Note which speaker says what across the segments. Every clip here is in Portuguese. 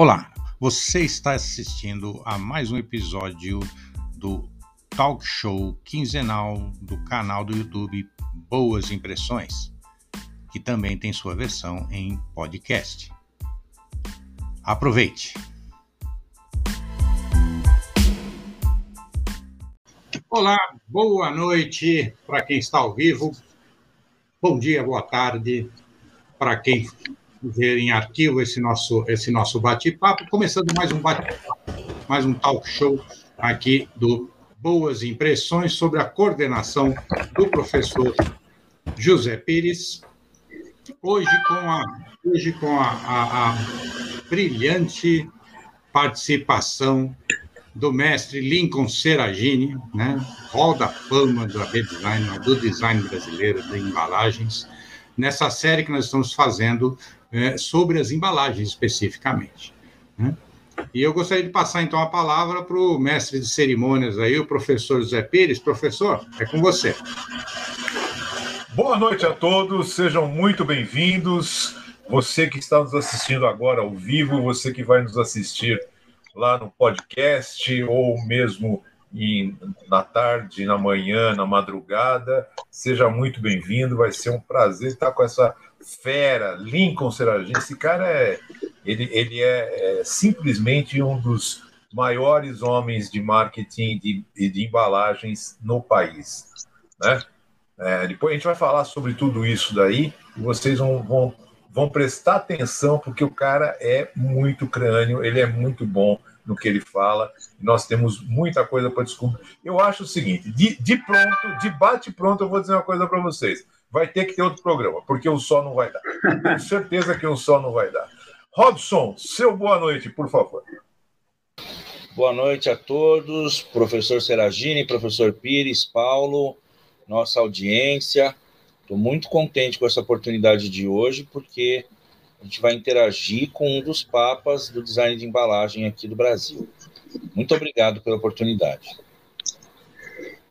Speaker 1: Olá, você está assistindo a mais um episódio do talk show quinzenal do canal do YouTube Boas Impressões, que também tem sua versão em podcast. Aproveite! Olá, boa noite para quem está ao vivo, bom dia, boa tarde para quem ver em arquivo esse nosso, esse nosso bate-papo, começando mais um bate-papo, mais um talk show aqui do Boas Impressões sobre a coordenação do professor José Pires. Hoje com a, hoje com a, a, a brilhante participação do mestre Lincoln Seragini, né? Hall da Fama do design, do design brasileiro de embalagens, nessa série que nós estamos fazendo é, sobre as embalagens especificamente. Né? E eu gostaria de passar então a palavra para o mestre de cerimônias aí, o professor José Pires. Professor, é com você.
Speaker 2: Boa noite a todos, sejam muito bem-vindos. Você que está nos assistindo agora ao vivo, você que vai nos assistir lá no podcast ou mesmo em, na tarde, na manhã, na madrugada, seja muito bem-vindo. Vai ser um prazer estar com essa fera, Lincoln Seragin. Esse cara é, ele, ele é, é, simplesmente um dos maiores homens de marketing e de, de, embalagens no país, né? É, depois a gente vai falar sobre tudo isso daí e vocês vão, vão, vão prestar atenção porque o cara é muito crânio, ele é muito bom no que ele fala. Nós temos muita coisa para descobrir. Eu acho o seguinte: de, de pronto, de bate pronto, eu vou dizer uma coisa para vocês vai ter que ter outro programa, porque o sol não vai dar. Tenho certeza que o sol não vai dar. Robson, seu boa noite, por favor.
Speaker 3: Boa noite a todos, professor Seragini, professor Pires, Paulo, nossa audiência. Estou muito contente com essa oportunidade de hoje, porque a gente vai interagir com um dos papas do design de embalagem aqui do Brasil. Muito obrigado pela oportunidade.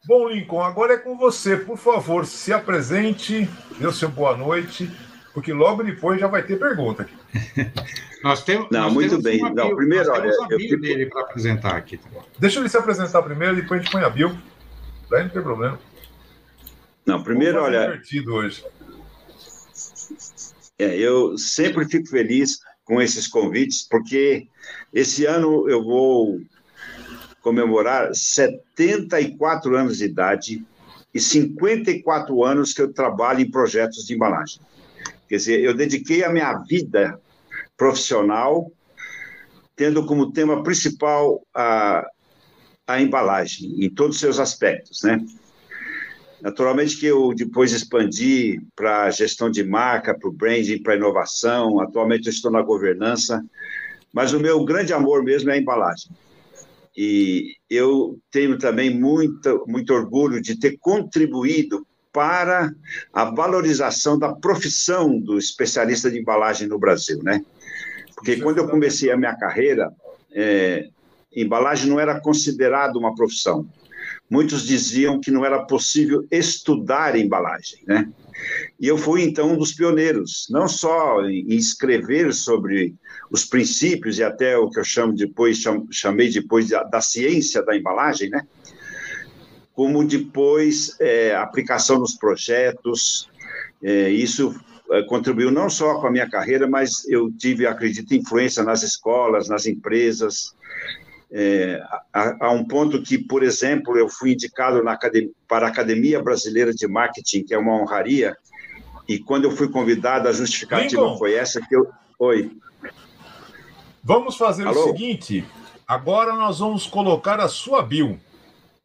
Speaker 2: Bom, Lincoln, agora é com você. Por favor, se apresente, dê o seu boa noite, porque logo depois já vai ter pergunta aqui.
Speaker 1: nós temos.
Speaker 4: Não,
Speaker 1: nós
Speaker 4: muito
Speaker 1: temos
Speaker 4: bem. Não, primeiro,
Speaker 1: olha,
Speaker 4: eu fico...
Speaker 1: dele para apresentar aqui.
Speaker 2: Deixa ele se apresentar primeiro, depois a gente põe a Bill. Daí não tem problema.
Speaker 4: Não, primeiro, olha.
Speaker 2: hoje.
Speaker 4: É, eu sempre fico feliz com esses convites, porque esse ano eu vou comemorar 74 anos de idade e 54 anos que eu trabalho em projetos de embalagem. Quer dizer, eu dediquei a minha vida profissional tendo como tema principal a, a embalagem, em todos os seus aspectos, né? Naturalmente que eu depois expandi para gestão de marca, para o branding, para inovação. Atualmente eu estou na governança, mas o meu grande amor mesmo é a embalagem. E eu tenho também muito, muito orgulho de ter contribuído para a valorização da profissão do especialista de embalagem no Brasil, né? Porque Isso quando é eu comecei a minha carreira, é, embalagem não era considerado uma profissão. Muitos diziam que não era possível estudar embalagem, né? E eu fui, então, um dos pioneiros, não só em escrever sobre os princípios e até o que eu chamo depois, chamei depois da, da ciência da embalagem, né? Como depois é, aplicação nos projetos, é, isso é, contribuiu não só com a minha carreira, mas eu tive, acredito, influência nas escolas, nas empresas, é, a, a, um ponto que, por exemplo, eu fui indicado academia, para a Academia Brasileira de Marketing, que é uma honraria, e quando eu fui convidado, a justificativa Lincoln, foi essa que eu... Oi.
Speaker 2: Vamos fazer Alô? o seguinte, agora nós vamos colocar a sua bio.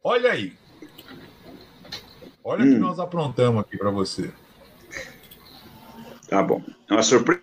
Speaker 2: Olha aí. Olha o hum. que nós aprontamos aqui para você.
Speaker 4: Tá bom. É uma surpresa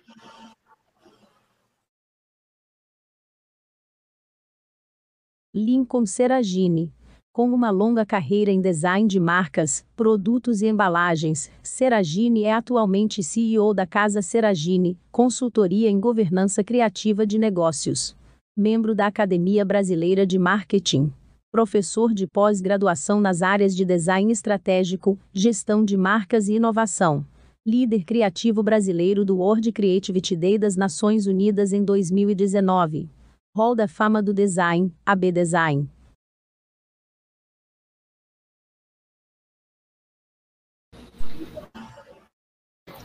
Speaker 5: Lincoln Seragini. Com uma longa carreira em design de marcas, produtos e embalagens, Seragini é atualmente CEO da Casa Seragini, consultoria em governança criativa de negócios. Membro da Academia Brasileira de Marketing. Professor de pós-graduação nas áreas de design estratégico, gestão de marcas e inovação. líder criativo brasileiro do World Creativity Day das Nações Unidas em 2019. Hall da Fama do Design, AB Design.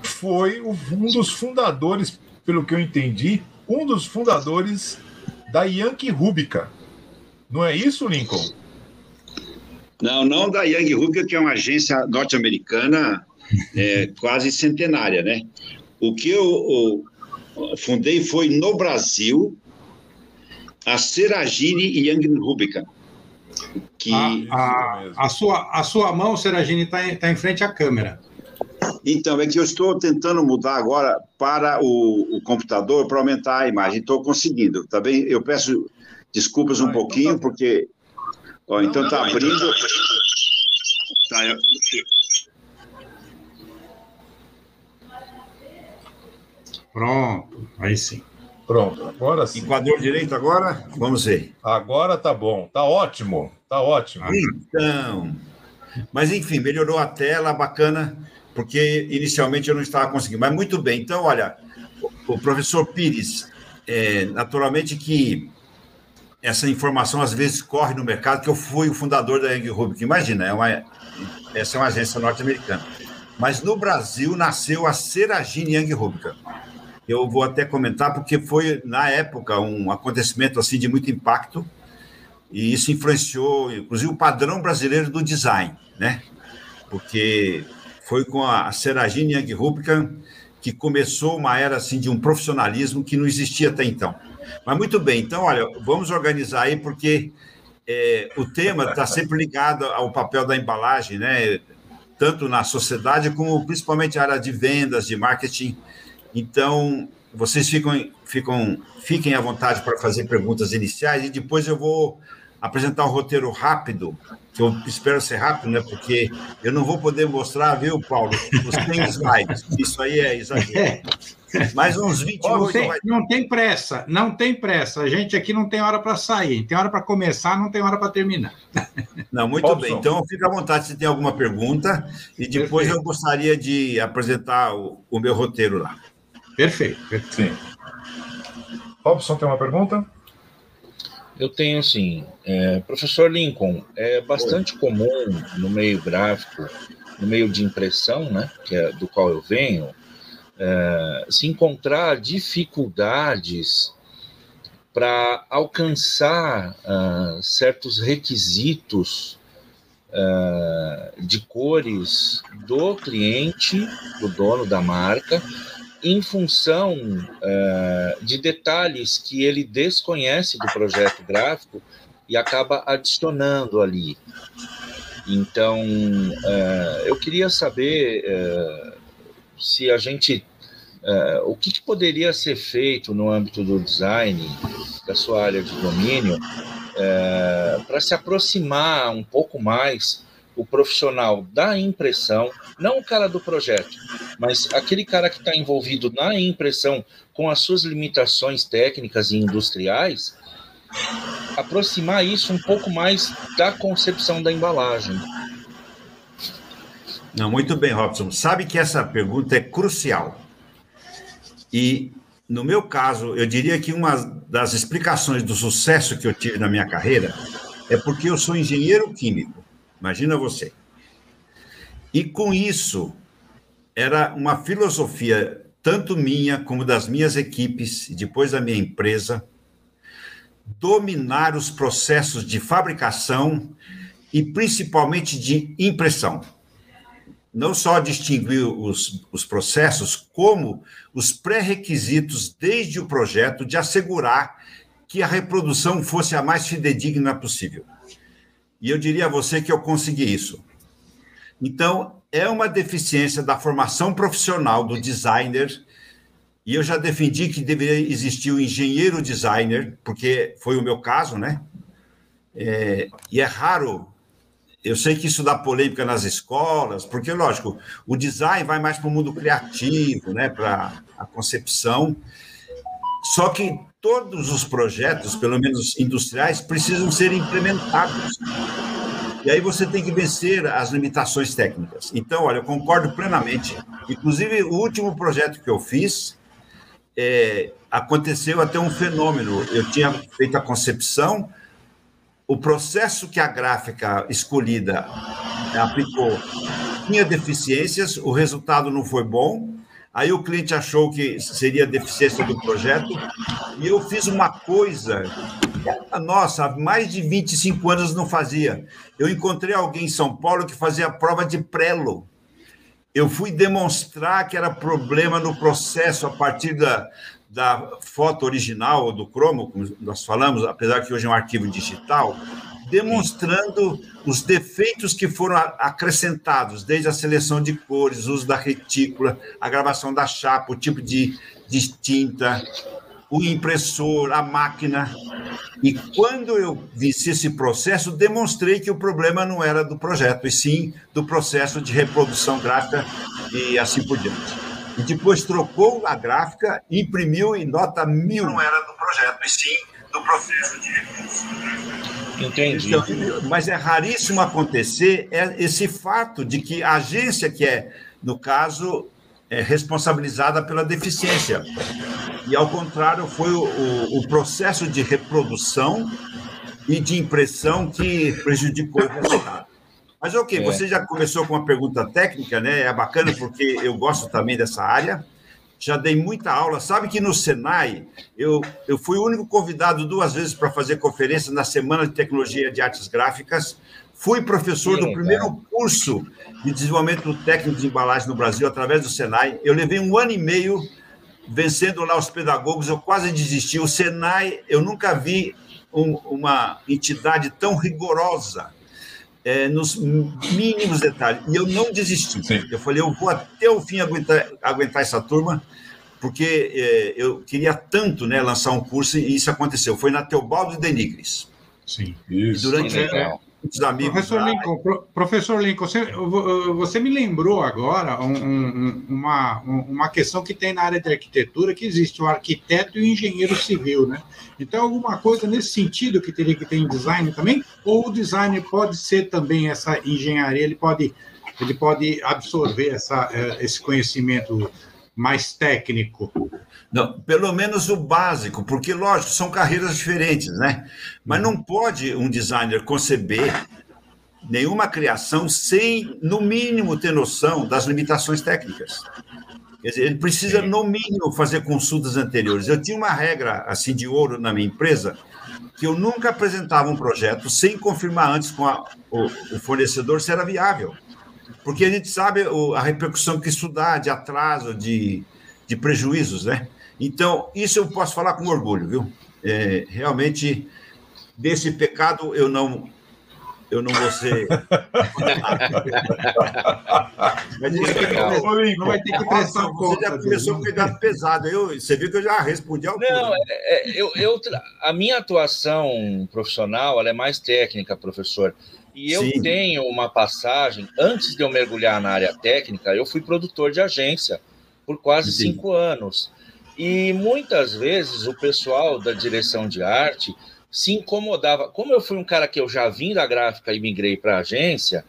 Speaker 2: Foi um dos fundadores, pelo que eu entendi, um dos fundadores da Yankee Rubica. Não é isso, Lincoln?
Speaker 4: Não, não da Young Rubica, que é uma agência norte-americana é, quase centenária, né? O que eu, eu, fundei foi no Brasil a Seragine Young Rubica.
Speaker 1: Que... A, a, a, sua, a sua mão, Seragine, está em, tá em frente à câmera.
Speaker 4: Então, é que eu estou tentando mudar agora para o, o computador para aumentar a imagem. Estou conseguindo, tá bem? Eu peço desculpas um ah, pouquinho, então tá... porque. Ó, então está abrindo. Tá, eu...
Speaker 1: Pronto, aí sim.
Speaker 2: Pronto, agora sim.
Speaker 4: Enquadrou direito agora? Vamos ver.
Speaker 2: Agora tá bom, tá ótimo, tá ótimo.
Speaker 4: Então, mas enfim, melhorou a tela, bacana porque inicialmente eu não estava conseguindo. Mas muito bem, então, olha, o professor Pires, é, naturalmente que essa informação às vezes corre no mercado, que eu fui o fundador da Young Rubik. Imagina, é uma, essa é uma agência norte-americana. Mas no Brasil nasceu a Seragine Young Rubik. Eu vou até comentar, porque foi, na época, um acontecimento assim de muito impacto, e isso influenciou, inclusive, o padrão brasileiro do design, né? Porque foi com a Seragine Young Rubicam que começou uma era assim de um profissionalismo que não existia até então. Mas muito bem, então, olha, vamos organizar aí, porque é, o tema está sempre ligado ao papel da embalagem, né? tanto na sociedade como principalmente a área de vendas, de marketing. Então, vocês ficam, ficam, fiquem à vontade para fazer perguntas iniciais e depois eu vou apresentar um roteiro rápido, que eu espero ser rápido, né? Porque eu não vou poder mostrar, viu, Paulo, os 100 slides. Isso aí é exagero. Mais uns 28.
Speaker 1: Oh, tem, vai... Não tem pressa, não tem pressa. A gente aqui não tem hora para sair, tem hora para começar, não tem hora para terminar.
Speaker 4: Não, muito Robson. bem. Então, fica à vontade se tem alguma pergunta, e depois Perfeito. eu gostaria de apresentar o, o meu roteiro lá.
Speaker 1: Perfeito. Perfeito. Sim.
Speaker 2: Robson, tem uma pergunta?
Speaker 3: Eu tenho sim. É, professor Lincoln, é bastante Oi. comum no meio gráfico, no meio de impressão, né, que é do qual eu venho, é, se encontrar dificuldades para alcançar uh, certos requisitos uh, de cores do cliente, do dono da marca, em função uh, de detalhes que ele desconhece do projeto gráfico e acaba adicionando ali. Então, uh, eu queria saber uh, se a gente. o que, que, poderia ser feito no âmbito do design, da sua área de domínio, para se aproximar um pouco mais o profissional da impressão, não o cara do projeto, mas aquele cara que está envolvido na impressão com as suas limitações técnicas e industriais, aproximar isso um pouco mais da concepção da embalagem.
Speaker 4: Não, muito bem, Robson. Sabe que essa pergunta é crucial. E, no meu caso, eu diria que uma das explicações do sucesso que eu tive na minha carreira é porque eu sou engenheiro químico. Imagina você. E com isso, era uma filosofia, tanto minha como das minhas equipes, e depois da minha empresa, dominar os processos de fabricação e principalmente de impressão. Não só distinguir os, os processos, como os pré-requisitos desde o projeto de assegurar que a reprodução fosse a mais fidedigna possível. E eu diria a você que eu consegui isso. Então, é uma deficiência da formação profissional do designer, e eu já defendi que deveria existir o engenheiro designer, porque foi o meu caso, né? É, e é raro. Eu sei que isso dá polêmica nas escolas, porque, lógico, o design vai mais para o mundo criativo, né? para a concepção. Só que todos os projetos, pelo menos industriais, precisam ser implementados. E aí você tem que vencer as limitações técnicas. Então, olha, eu concordo plenamente. Inclusive, o último projeto que eu fiz, é, aconteceu até um fenômeno. Eu tinha feito a concepção, o processo que a gráfica escolhida aplicou tinha deficiências, o resultado não foi bom. Aí o cliente achou que seria deficiência do projeto, e eu fiz uma coisa nossa, há mais de 25 anos não fazia. Eu encontrei alguém em São Paulo que fazia a prova de prelo. Eu fui demonstrar que era problema no processo a partir da, da foto original do cromo, como nós falamos, apesar que hoje é um arquivo digital, demonstrando os defeitos que foram acrescentados, desde a seleção de cores, uso da retícula, a gravação da chapa, o tipo de, de tinta, o impressor, a máquina. E quando eu vi esse processo, demonstrei que o problema não era do projeto, e sim do processo de reprodução gráfica e assim por diante. E depois trocou a gráfica, imprimiu em nota mil.
Speaker 2: Não era do projeto, e sim do processo de reprodução
Speaker 4: gráfica. Entendi. Então, mas é raríssimo acontecer é esse fato de que a agência que é, no caso, é responsabilizada pela deficiência. E, ao contrário, foi o, o, o processo de reprodução e de impressão que prejudicou o resultado. Mas, ok, é. você já começou com uma pergunta técnica, né? É bacana porque eu gosto também dessa área. Já dei muita aula. Sabe que no Senai, eu, eu fui o único convidado duas vezes para fazer conferência na Semana de Tecnologia de Artes Gráficas. Fui professor do primeiro curso de desenvolvimento técnico de embalagem no Brasil, através do Senai. Eu levei um ano e meio vencendo lá os pedagogos, eu quase desisti. O Senai, eu nunca vi um, uma entidade tão rigorosa é, nos mínimos detalhes. E eu não desisti. Sim. Eu falei, eu vou até o fim aguentar, aguentar essa turma, porque é, eu queria tanto né, lançar um curso e isso aconteceu. Foi na Teobaldo de Denigres.
Speaker 1: Sim, isso.
Speaker 4: E durante, é,
Speaker 1: muitos amigos. Professor lá. Lincoln, pro, professor Lincoln, você, você, me lembrou agora um, um, uma, uma questão que tem na área de arquitetura, que existe o arquiteto e o engenheiro civil, né? Então, alguma coisa nesse sentido que teria que ter em design também? Ou o design pode ser também essa engenharia, ele pode, ele pode absorver essa, eh, esse conhecimento mais técnico?
Speaker 4: Não, pelo menos o básico, porque, lógico, são carreiras diferentes, né? Mas não pode um designer conceber nenhuma criação sem, no mínimo, ter noção das limitações técnicas. Quer dizer, ele precisa, no mínimo, fazer consultas anteriores. Eu tinha uma regra, assim, de ouro na minha empresa, que eu nunca apresentava um projeto sem confirmar antes com a, o, o fornecedor se era viável porque a gente sabe a repercussão que isso dá de atraso, de, de prejuízos, né? Então, isso eu posso falar com orgulho, viu? É, realmente, desse pecado eu não eu não vou ser. Mas não, não vai ter que prestar Você já começou a pegar pesado. Eu, você viu que eu já respondi ao
Speaker 3: Não, é, é, eu, eu, a minha atuação profissional ela é mais técnica, professor. E eu Sim. tenho uma passagem, antes de eu mergulhar na área técnica, eu fui produtor de agência por quase Sim. cinco anos. E muitas vezes o pessoal da direção de arte se incomodava. Como eu fui um cara que eu já vim da gráfica e migrei para a agência,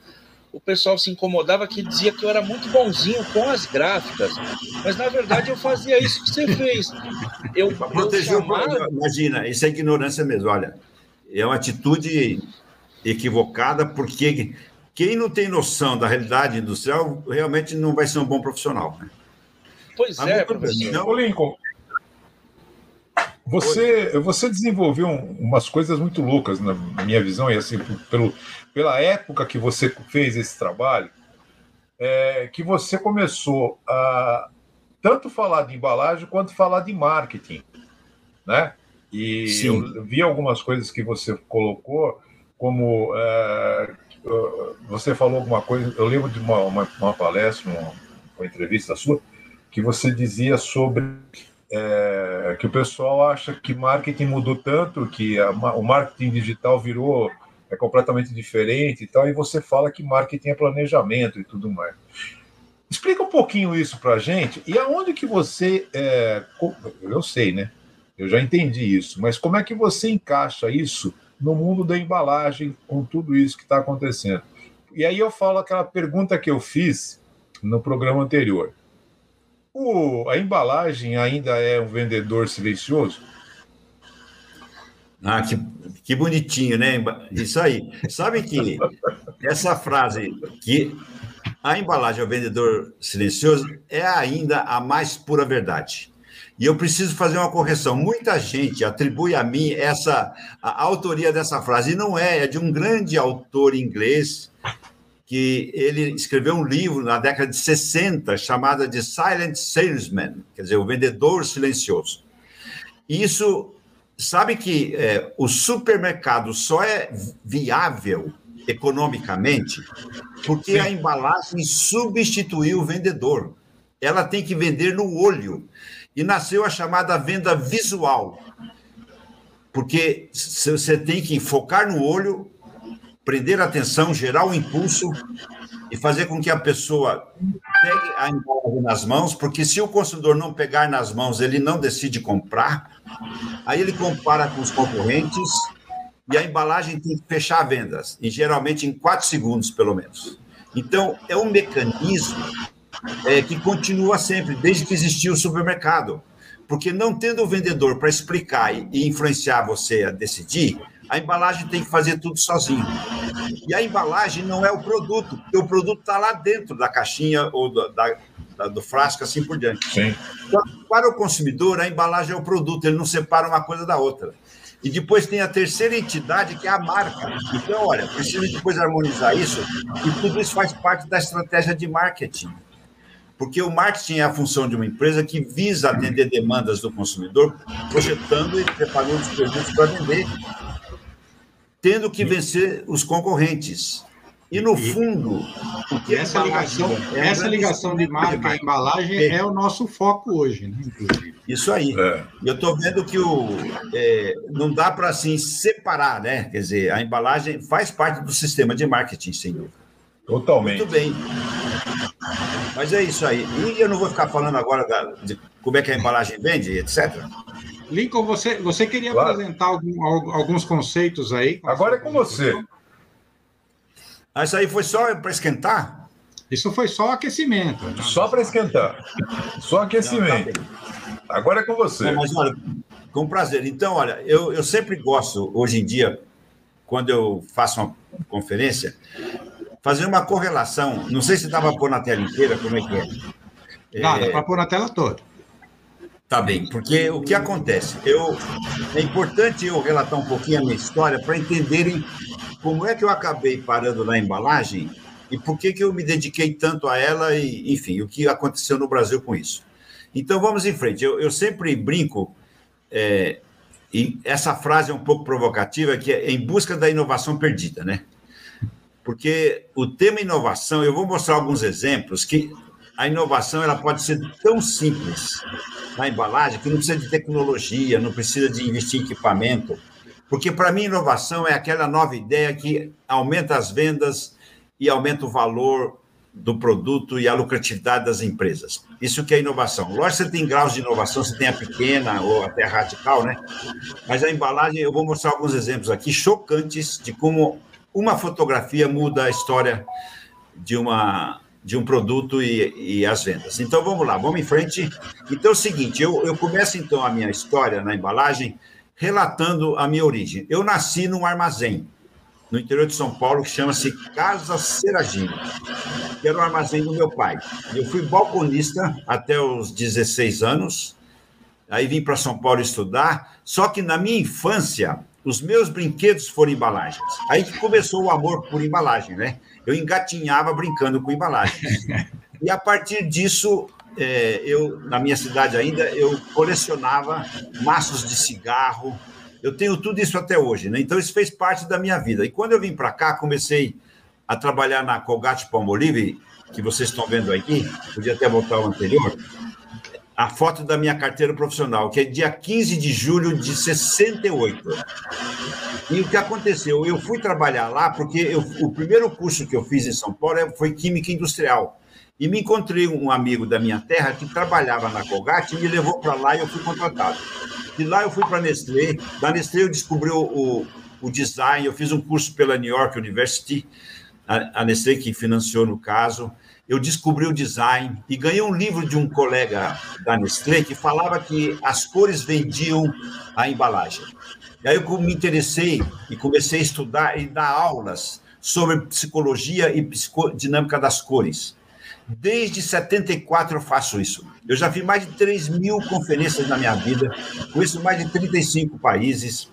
Speaker 3: o pessoal se incomodava que dizia que eu era muito bonzinho com as gráficas. Mas na verdade eu fazia isso que você fez. Eu,
Speaker 4: protegeu. Chamava... Imagina, isso é ignorância mesmo. Olha, é uma atitude equivocada, porque quem não tem noção da realidade industrial realmente não vai ser um bom profissional. Né?
Speaker 3: Pois é, professor.
Speaker 2: Então, Lincoln, você, você desenvolveu umas coisas muito loucas, na minha visão, e assim, pelo, pela época que você fez esse trabalho, é, que você começou a tanto falar de embalagem quanto falar de marketing, né? E Sim. eu vi algumas coisas que você colocou como é, você falou alguma coisa, eu lembro de uma, uma, uma palestra, uma, uma, entrevista sua, que você dizia sobre é, que o pessoal acha que marketing mudou tanto, que a, o marketing digital virou é completamente diferente e tal, e você fala que marketing é planejamento e tudo mais. Explica um pouquinho isso para a gente e aonde que você, é, eu sei, né? Eu já entendi isso, mas como é que você encaixa isso no mundo da embalagem com tudo isso que está acontecendo. E aí eu falo aquela pergunta que eu fiz no programa anterior. O, a embalagem ainda é um vendedor silencioso?
Speaker 4: Ah, que, que bonitinho, né? Isso aí. Sabe que essa frase que a embalagem é o vendedor silencioso é ainda a mais pura verdade. E eu preciso fazer uma correção. Muita gente atribui a mim essa a autoria dessa frase, e não é, é de um grande autor inglês que ele escreveu um livro na década de 60 chamado de Silent Salesman, quer dizer, o vendedor silencioso. Isso, sabe que é, o supermercado só é viável economicamente porque a embalagem substituiu o vendedor. Ela tem que vender no olho. E nasceu a chamada venda visual. Porque você tem que focar no olho prender a atenção, gerar o um impulso e fazer com que a pessoa pegue a embalagem nas mãos, porque se o consumidor não pegar nas mãos, ele não decide comprar. Aí ele compara com os concorrentes e a embalagem tem que fechar vendas, e geralmente em quatro segundos, pelo menos. Então, é um mecanismo é, que continua sempre, desde que existiu o supermercado. Porque não tendo o vendedor para explicar e influenciar você a decidir, a embalagem tem que fazer tudo sozinho. E a embalagem não é o produto, porque o produto está lá dentro da caixinha ou do, da, da, do frasco, assim por diante. Sim. Então, para o consumidor, a embalagem é o produto, ele não separa uma coisa da outra. E depois tem a terceira entidade, que é a marca. Então, olha, precisa depois harmonizar isso, e tudo isso faz parte da estratégia de marketing. Porque o marketing é a função de uma empresa que visa atender demandas do consumidor, projetando e preparando os produtos para vender tendo que vencer os concorrentes. E no fundo,
Speaker 1: essa ligação, é essa ligação de marca e embalagem é. é o nosso foco hoje, né?
Speaker 4: Inclusive. Isso aí. É. Eu estou vendo que o, é, não dá para assim separar, né? Quer dizer, a embalagem faz parte do sistema de marketing, sem dúvida.
Speaker 2: Totalmente.
Speaker 4: Muito bem. Mas é isso aí. E eu não vou ficar falando agora da, de como é que a embalagem vende, etc.
Speaker 1: Lincoln, você, você queria claro. apresentar algum, alguns conceitos aí?
Speaker 2: Agora é com você.
Speaker 4: Ah, isso aí foi só para esquentar?
Speaker 1: Isso foi só aquecimento.
Speaker 2: Né? Só para esquentar. Só aquecimento. Agora é com você.
Speaker 4: mas olha, com prazer. Então, olha, eu, eu sempre gosto, hoje em dia, quando eu faço uma conferência, fazer uma correlação. Não sei se dá para pôr na tela inteira, como é que
Speaker 1: é. Dá, é... dá para pôr na tela toda.
Speaker 4: Tá bem, porque o que acontece? Eu, é importante eu relatar um pouquinho a minha história para entenderem como é que eu acabei parando na embalagem e por que, que eu me dediquei tanto a ela e, enfim, o que aconteceu no Brasil com isso. Então, vamos em frente. Eu, eu sempre brinco, é, e essa frase é um pouco provocativa, que é em busca da inovação perdida, né? Porque o tema inovação, eu vou mostrar alguns exemplos que a inovação ela pode ser tão simples na embalagem que não precisa de tecnologia, não precisa de investir em equipamento, porque para mim inovação é aquela nova ideia que aumenta as vendas e aumenta o valor do produto e a lucratividade das empresas. Isso que é inovação. Lógico que você tem graus de inovação, você tem a pequena ou até a radical, né? Mas a embalagem, eu vou mostrar alguns exemplos aqui chocantes de como uma fotografia muda a história de uma de um produto e, e, as vendas. Então vamos lá, vamos em frente. Então é o seguinte, eu, eu começo então a minha história na embalagem relatando a minha origem. Eu nasci num armazém no interior de São Paulo que chama-se Casa Seragini, que era o armazém do meu pai. Eu fui balconista até os 16 anos, aí vim para São Paulo estudar, só que na minha infância os meus brinquedos foram embalagens. Aí que começou o amor por embalagem, né? Eu engatinhava brincando com embalagens. E a partir disso, é, eu, na minha cidade ainda, eu colecionava maços de cigarro. Eu tenho tudo isso até hoje, né? Então, isso fez parte da minha vida. E quando eu vim para cá, comecei a trabalhar na Colgate Palmolive, que vocês estão vendo aqui, podia até voltar ao anterior, a foto da minha carteira profissional, que é dia 15 de julho de 68. E o que aconteceu? Eu fui trabalhar lá porque eu, o primeiro curso que eu fiz em São Paulo é, foi Química Industrial. E me encontrei um amigo da minha terra que trabalhava na Colgate e me levou para lá e eu fui contratado. De lá eu fui para a Nestlé. Da Nestlé eu descobri o, o design. Eu fiz um curso pela New York University, a, a Nestlé que financiou no caso. Eu descobri o design e ganhei um livro de um colega da Nestlé que falava que as cores vendiam a embalagem. E aí eu me interessei e comecei a estudar e dar aulas sobre psicologia e psicodinâmica das cores. Desde 74 eu faço isso. Eu já fiz mais de 3 mil conferências na minha vida, conheço mais de 35 países.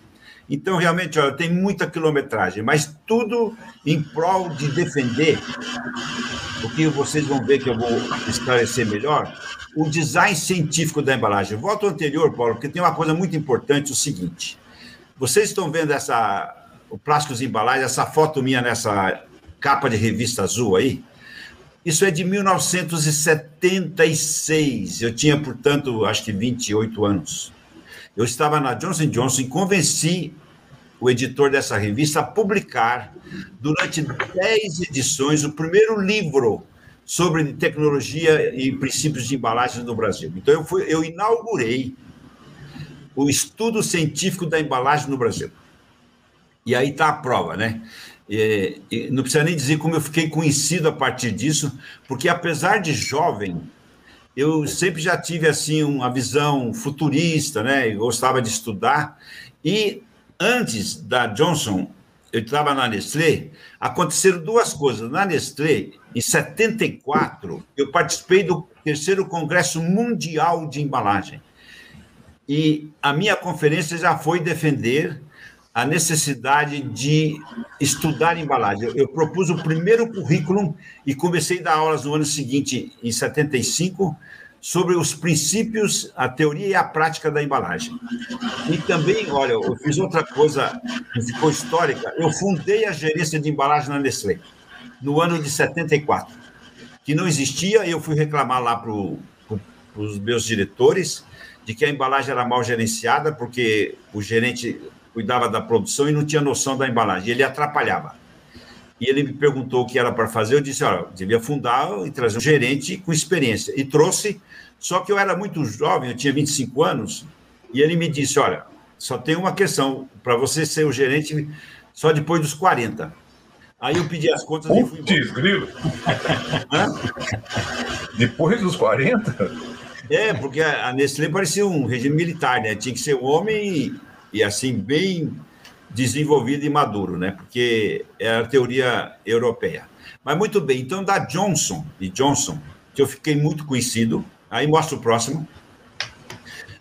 Speaker 4: Então, realmente, olha, tem muita quilometragem, mas tudo em prol de defender o que vocês vão ver que eu vou esclarecer melhor, o design científico da embalagem. Volto ao anterior, Paulo, porque tem uma coisa muito importante, o seguinte. Vocês estão vendo essa o plásticos embalagens, essa foto minha nessa capa de revista azul aí? Isso é de 1976. Eu tinha, portanto, acho que 28 anos. Eu estava na Johnson Johnson e convenci o editor dessa revista a publicar, durante 10 edições, o primeiro livro sobre tecnologia e princípios de embalagens no Brasil. Então, eu, fui, eu inaugurei o estudo científico da embalagem no Brasil. E aí está a prova, né? E, e não precisa nem dizer como eu fiquei conhecido a partir disso, porque apesar de jovem, eu sempre já tive assim uma visão futurista, né? Gostava de estudar. E antes da Johnson, eu estava na Nestlé, aconteceram duas coisas. Na Nestlé, em 74, eu participei do terceiro Congresso Mundial de Embalagem. E a minha conferência já foi defender a necessidade de estudar embalagem. Eu, propus o primeiro currículo e comecei a dar aulas no ano seguinte, em 75, sobre os princípios, a teoria e a prática da embalagem. E também, olha, eu fiz outra coisa que ficou histórica. Eu fundei a gerência de embalagem na Nestlé, no ano de 74, que não existia, eu fui reclamar lá para os meus diretores de que a embalagem era mal gerenciada, porque o gerente cuidava da produção e não tinha noção da embalagem. Ele atrapalhava. E ele me perguntou o que era para fazer. Eu disse: olha, devia fundar e trazer um gerente com experiência. E trouxe, só que eu era muito jovem, eu tinha 25 anos, e ele me disse: olha, só tem uma questão, para você ser o gerente só depois dos 40. Aí eu pedi as contas
Speaker 2: Putz, e fui embora. grilo. Depois dos 40?
Speaker 4: É, porque a Nestlé parecia um regime militar, né? Tinha que ser um homem e assim bem desenvolvido e maduro, né? Porque é a teoria europeia. Mas muito bem, então da Johnson e Johnson, que eu fiquei muito conhecido, aí mostra o próximo.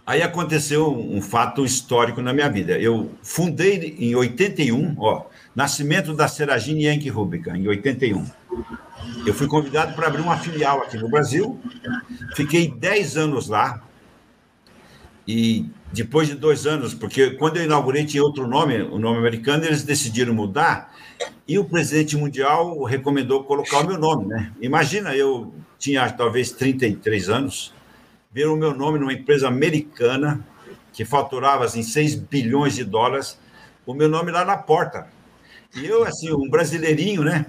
Speaker 4: Aí aconteceu um fato histórico na minha vida. Eu fundei em 81, ó, nascimento da Seragine Yankee Rubica, em 81. Eu fui convidado para abrir uma filial aqui no Brasil, fiquei 10 anos lá, e depois de dois anos, porque quando eu inaugurei tinha outro nome, o nome americano, eles decidiram mudar, e o presidente mundial recomendou colocar o meu nome, né? Imagina, eu tinha talvez 33 anos, ver o meu nome numa empresa americana, que faturava assim, 6 bilhões de dólares, o meu nome lá na porta. E eu, assim, um brasileirinho, né?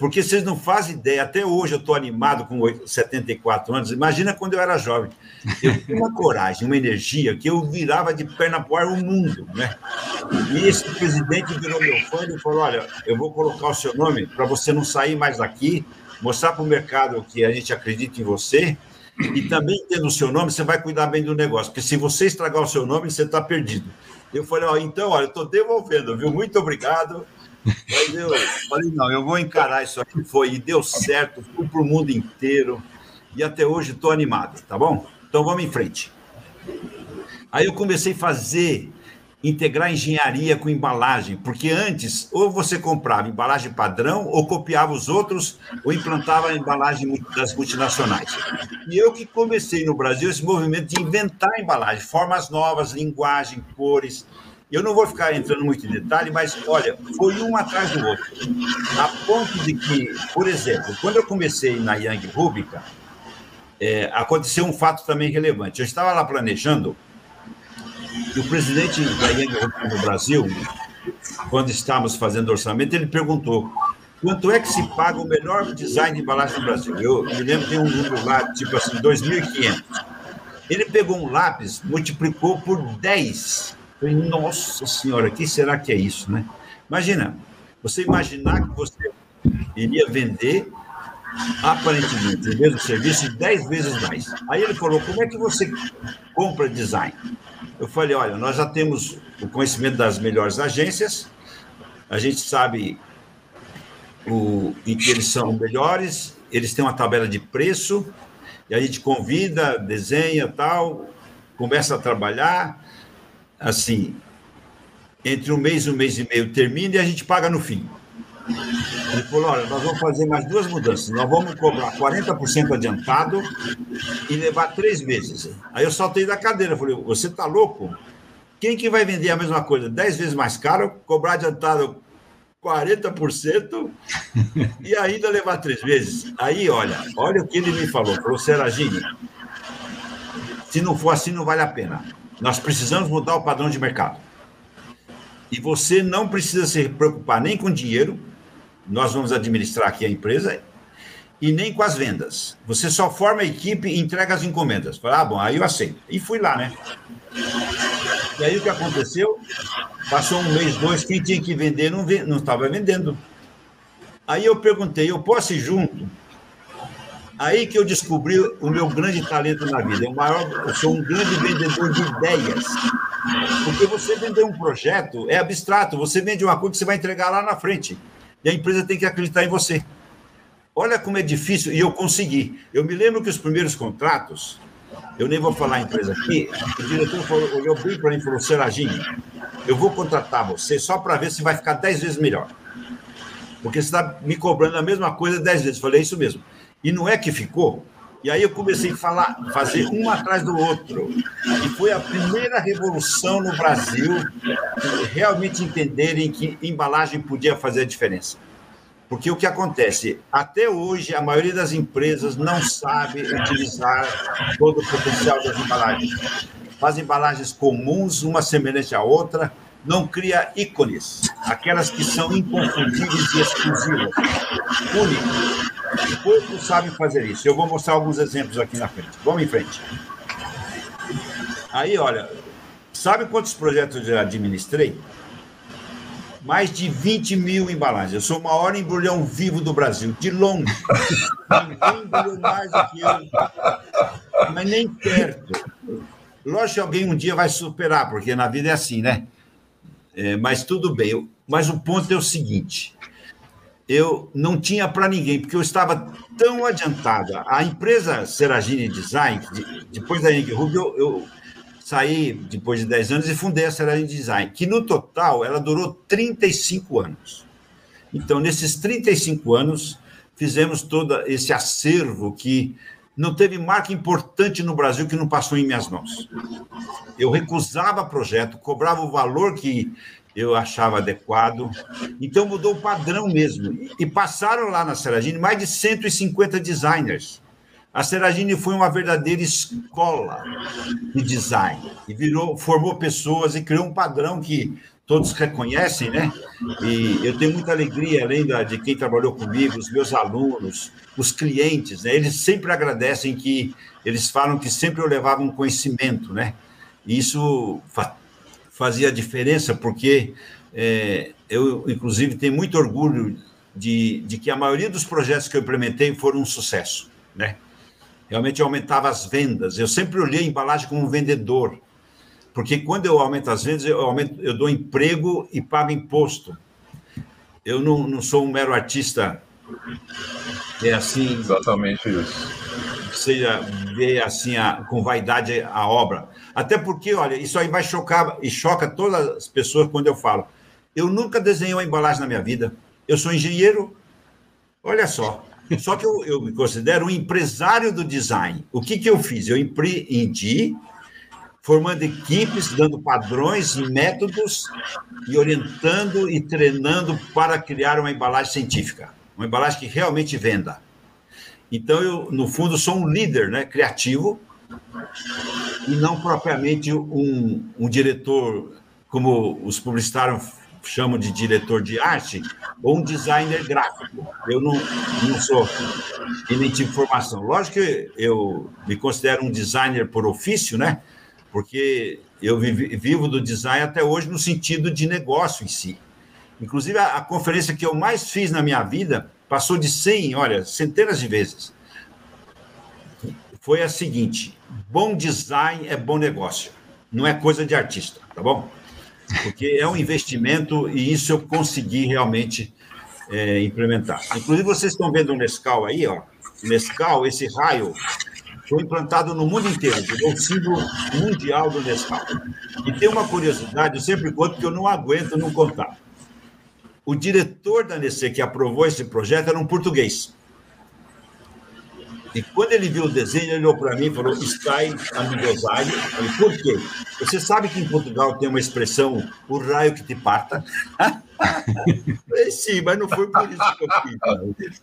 Speaker 4: Porque vocês não fazem ideia, até hoje eu estou animado com 74 anos, imagina quando eu era jovem. Eu tinha uma coragem, uma energia que eu virava de perna para o mundo, né? E esse presidente virou meu fã e falou: Olha, eu vou colocar o seu nome para você não sair mais daqui, mostrar para o mercado que a gente acredita em você. E também tendo o seu nome, você vai cuidar bem do negócio, porque se você estragar o seu nome, você está perdido. Eu falei: Ó, então, olha, eu estou devolvendo, viu? Muito obrigado. Mas eu falei, não, eu vou encarar isso aqui. Foi, e deu certo, fui para o mundo inteiro. E até hoje estou animado, tá bom? Então vamos em frente. Aí eu comecei a fazer, integrar engenharia com embalagem, porque antes, ou você comprava embalagem padrão, ou copiava os outros, ou implantava a embalagem das multinacionais. E eu que comecei no Brasil esse movimento de inventar embalagem, formas novas, linguagem, cores. Eu não vou ficar entrando muito em detalhe, mas olha, foi um atrás do outro. A ponto de que, por exemplo, quando eu comecei na Young Rubica, é, aconteceu um fato também relevante. Eu estava lá planejando e o presidente da Young Rubica no Brasil, quando estávamos fazendo orçamento, ele perguntou quanto é que se paga o melhor design de embalagem no Brasil. Eu me lembro que tem um número lá, tipo assim, 2.500. Ele pegou um lápis, multiplicou por 10 Falei, nossa senhora, que será que é isso, né? Imagina, você imaginar que você iria vender aparentemente o mesmo serviço dez vezes mais. Aí ele falou, como é que você compra design? Eu falei, olha, nós já temos o conhecimento das melhores agências, a gente sabe o, em que eles são melhores, eles têm uma tabela de preço, e a gente convida, desenha tal, começa a trabalhar, assim, entre um mês e um mês e meio termina e a gente paga no fim. Ele falou: olha, nós vamos fazer mais duas mudanças. Nós vamos cobrar 40% adiantado e levar três meses. Aí eu saltei da cadeira. Falei: você está louco? Quem que vai vender a mesma coisa? Dez vezes mais caro, cobrar adiantado 40% e ainda levar três meses. Aí, olha, olha o que ele me falou. Falou, Seragini, se não for assim, não vale a pena. Nós precisamos mudar o padrão de mercado. E você não precisa se preocupar nem com dinheiro, nós vamos administrar aqui a empresa, e nem com as vendas. Você só forma a equipe e entrega as encomendas. Falei, ah, bom, aí eu aceito. E fui lá, né? E aí o que aconteceu? Passou um mês, dois, quem tinha que vender não, não estava vendendo. Aí eu perguntei, eu posso ir junto? Aí que eu descobri o meu grande talento na vida. Eu, maior, eu sou um grande vendedor de ideias. Porque você vender um projeto é abstrato. Você vende uma coisa que você vai entregar lá na frente. E a empresa tem que acreditar em você. Olha como é difícil. E eu consegui. Eu me lembro que os primeiros contratos, eu nem vou falar a empresa aqui, o diretor falou, olhou bem para mim e falou: Seragini, eu vou contratar você só para ver se vai ficar dez vezes melhor. Porque você está me cobrando a mesma coisa dez vezes. Eu falei: é isso mesmo. E não é que ficou? E aí eu comecei a falar, fazer um atrás do outro. E foi a primeira revolução no Brasil de realmente entenderem que embalagem podia fazer a diferença. Porque o que acontece? Até hoje, a maioria das empresas não sabe utilizar todo o potencial das embalagens. Faz embalagens comuns, uma semelhante à outra, não cria ícones, aquelas que são inconfundíveis e exclusivas, únicas. Poucos sabem fazer isso. Eu vou mostrar alguns exemplos aqui na frente. Vamos em frente. Aí, olha, sabe quantos projetos eu já administrei? Mais de 20 mil embalagens. Eu sou o maior embrulhão vivo do Brasil, de longe. Ninguém embrulhou mais do que eu. Mas nem perto. Lógico que alguém um dia vai superar, porque na vida é assim, né? É, mas tudo bem. Mas o ponto é o seguinte: eu não tinha para ninguém, porque eu estava tão adiantada. A empresa Seragini Design, depois da Henrique Rubio, eu, eu, saí depois de 10 anos e fundei a Seragini Design, que no total ela durou 35 anos. Então, nesses 35 anos, fizemos todo esse acervo que não teve marca importante no Brasil que não passou em minhas mãos. Eu recusava projeto, cobrava o valor que eu achava adequado. Então mudou o padrão mesmo. E passaram lá na Seragine mais de 150 designers. A Seragine foi uma verdadeira escola de design e virou, formou pessoas e criou um padrão que todos reconhecem, né? E eu tenho muita alegria, além de quem trabalhou comigo, os meus alunos, os clientes, né? Eles sempre agradecem que eles falam que sempre eu levava um conhecimento, né? E isso fazia diferença, porque é, eu, inclusive, tenho muito orgulho de, de que a maioria dos projetos que eu implementei foram um sucesso, né? Realmente aumentava as vendas. Eu sempre olhei a embalagem como um vendedor, porque quando eu aumento as vendas, eu, aumento, eu dou emprego e pago imposto. Eu não, não sou um mero artista, é assim.
Speaker 2: Exatamente isso.
Speaker 4: Seja ver assim a, com vaidade a obra. Até porque, olha, isso aí vai chocar e choca todas as pessoas quando eu falo. Eu nunca desenhei uma embalagem na minha vida. Eu sou engenheiro. Olha só. Só que eu, eu me considero um empresário do design. O que, que eu fiz? Eu empreendi, formando equipes, dando padrões e métodos e orientando e treinando para criar uma embalagem científica, uma embalagem que realmente venda. Então, eu, no fundo, sou um líder né, criativo e não propriamente um, um diretor, como os publicitários chamam de diretor de arte, ou um designer gráfico. Eu não, não sou e nem tive formação. Lógico que eu me considero um designer por ofício, né? porque eu vivo do design até hoje no sentido de negócio em si. Inclusive, a, a conferência que eu mais fiz na minha vida passou de 100, olha, centenas de vezes. Foi a seguinte: bom design é bom negócio, não é coisa de artista, tá bom? Porque é um investimento e isso eu consegui realmente é, implementar. Inclusive, vocês estão vendo o Nescau aí, ó. Nescau, esse raio, foi implantado no mundo inteiro, o símbolo mundial do Nescau. E tem uma curiosidade, eu sempre conto que eu não aguento não contar. O diretor da Nestlé que aprovou esse projeto era um português. E quando ele viu o desenho, ele olhou para mim e falou: Sky amigosai. Eu falei: por quê? Você sabe que em Portugal tem uma expressão, o raio que te parta? falei, sim, mas não foi por isso que eu fiz.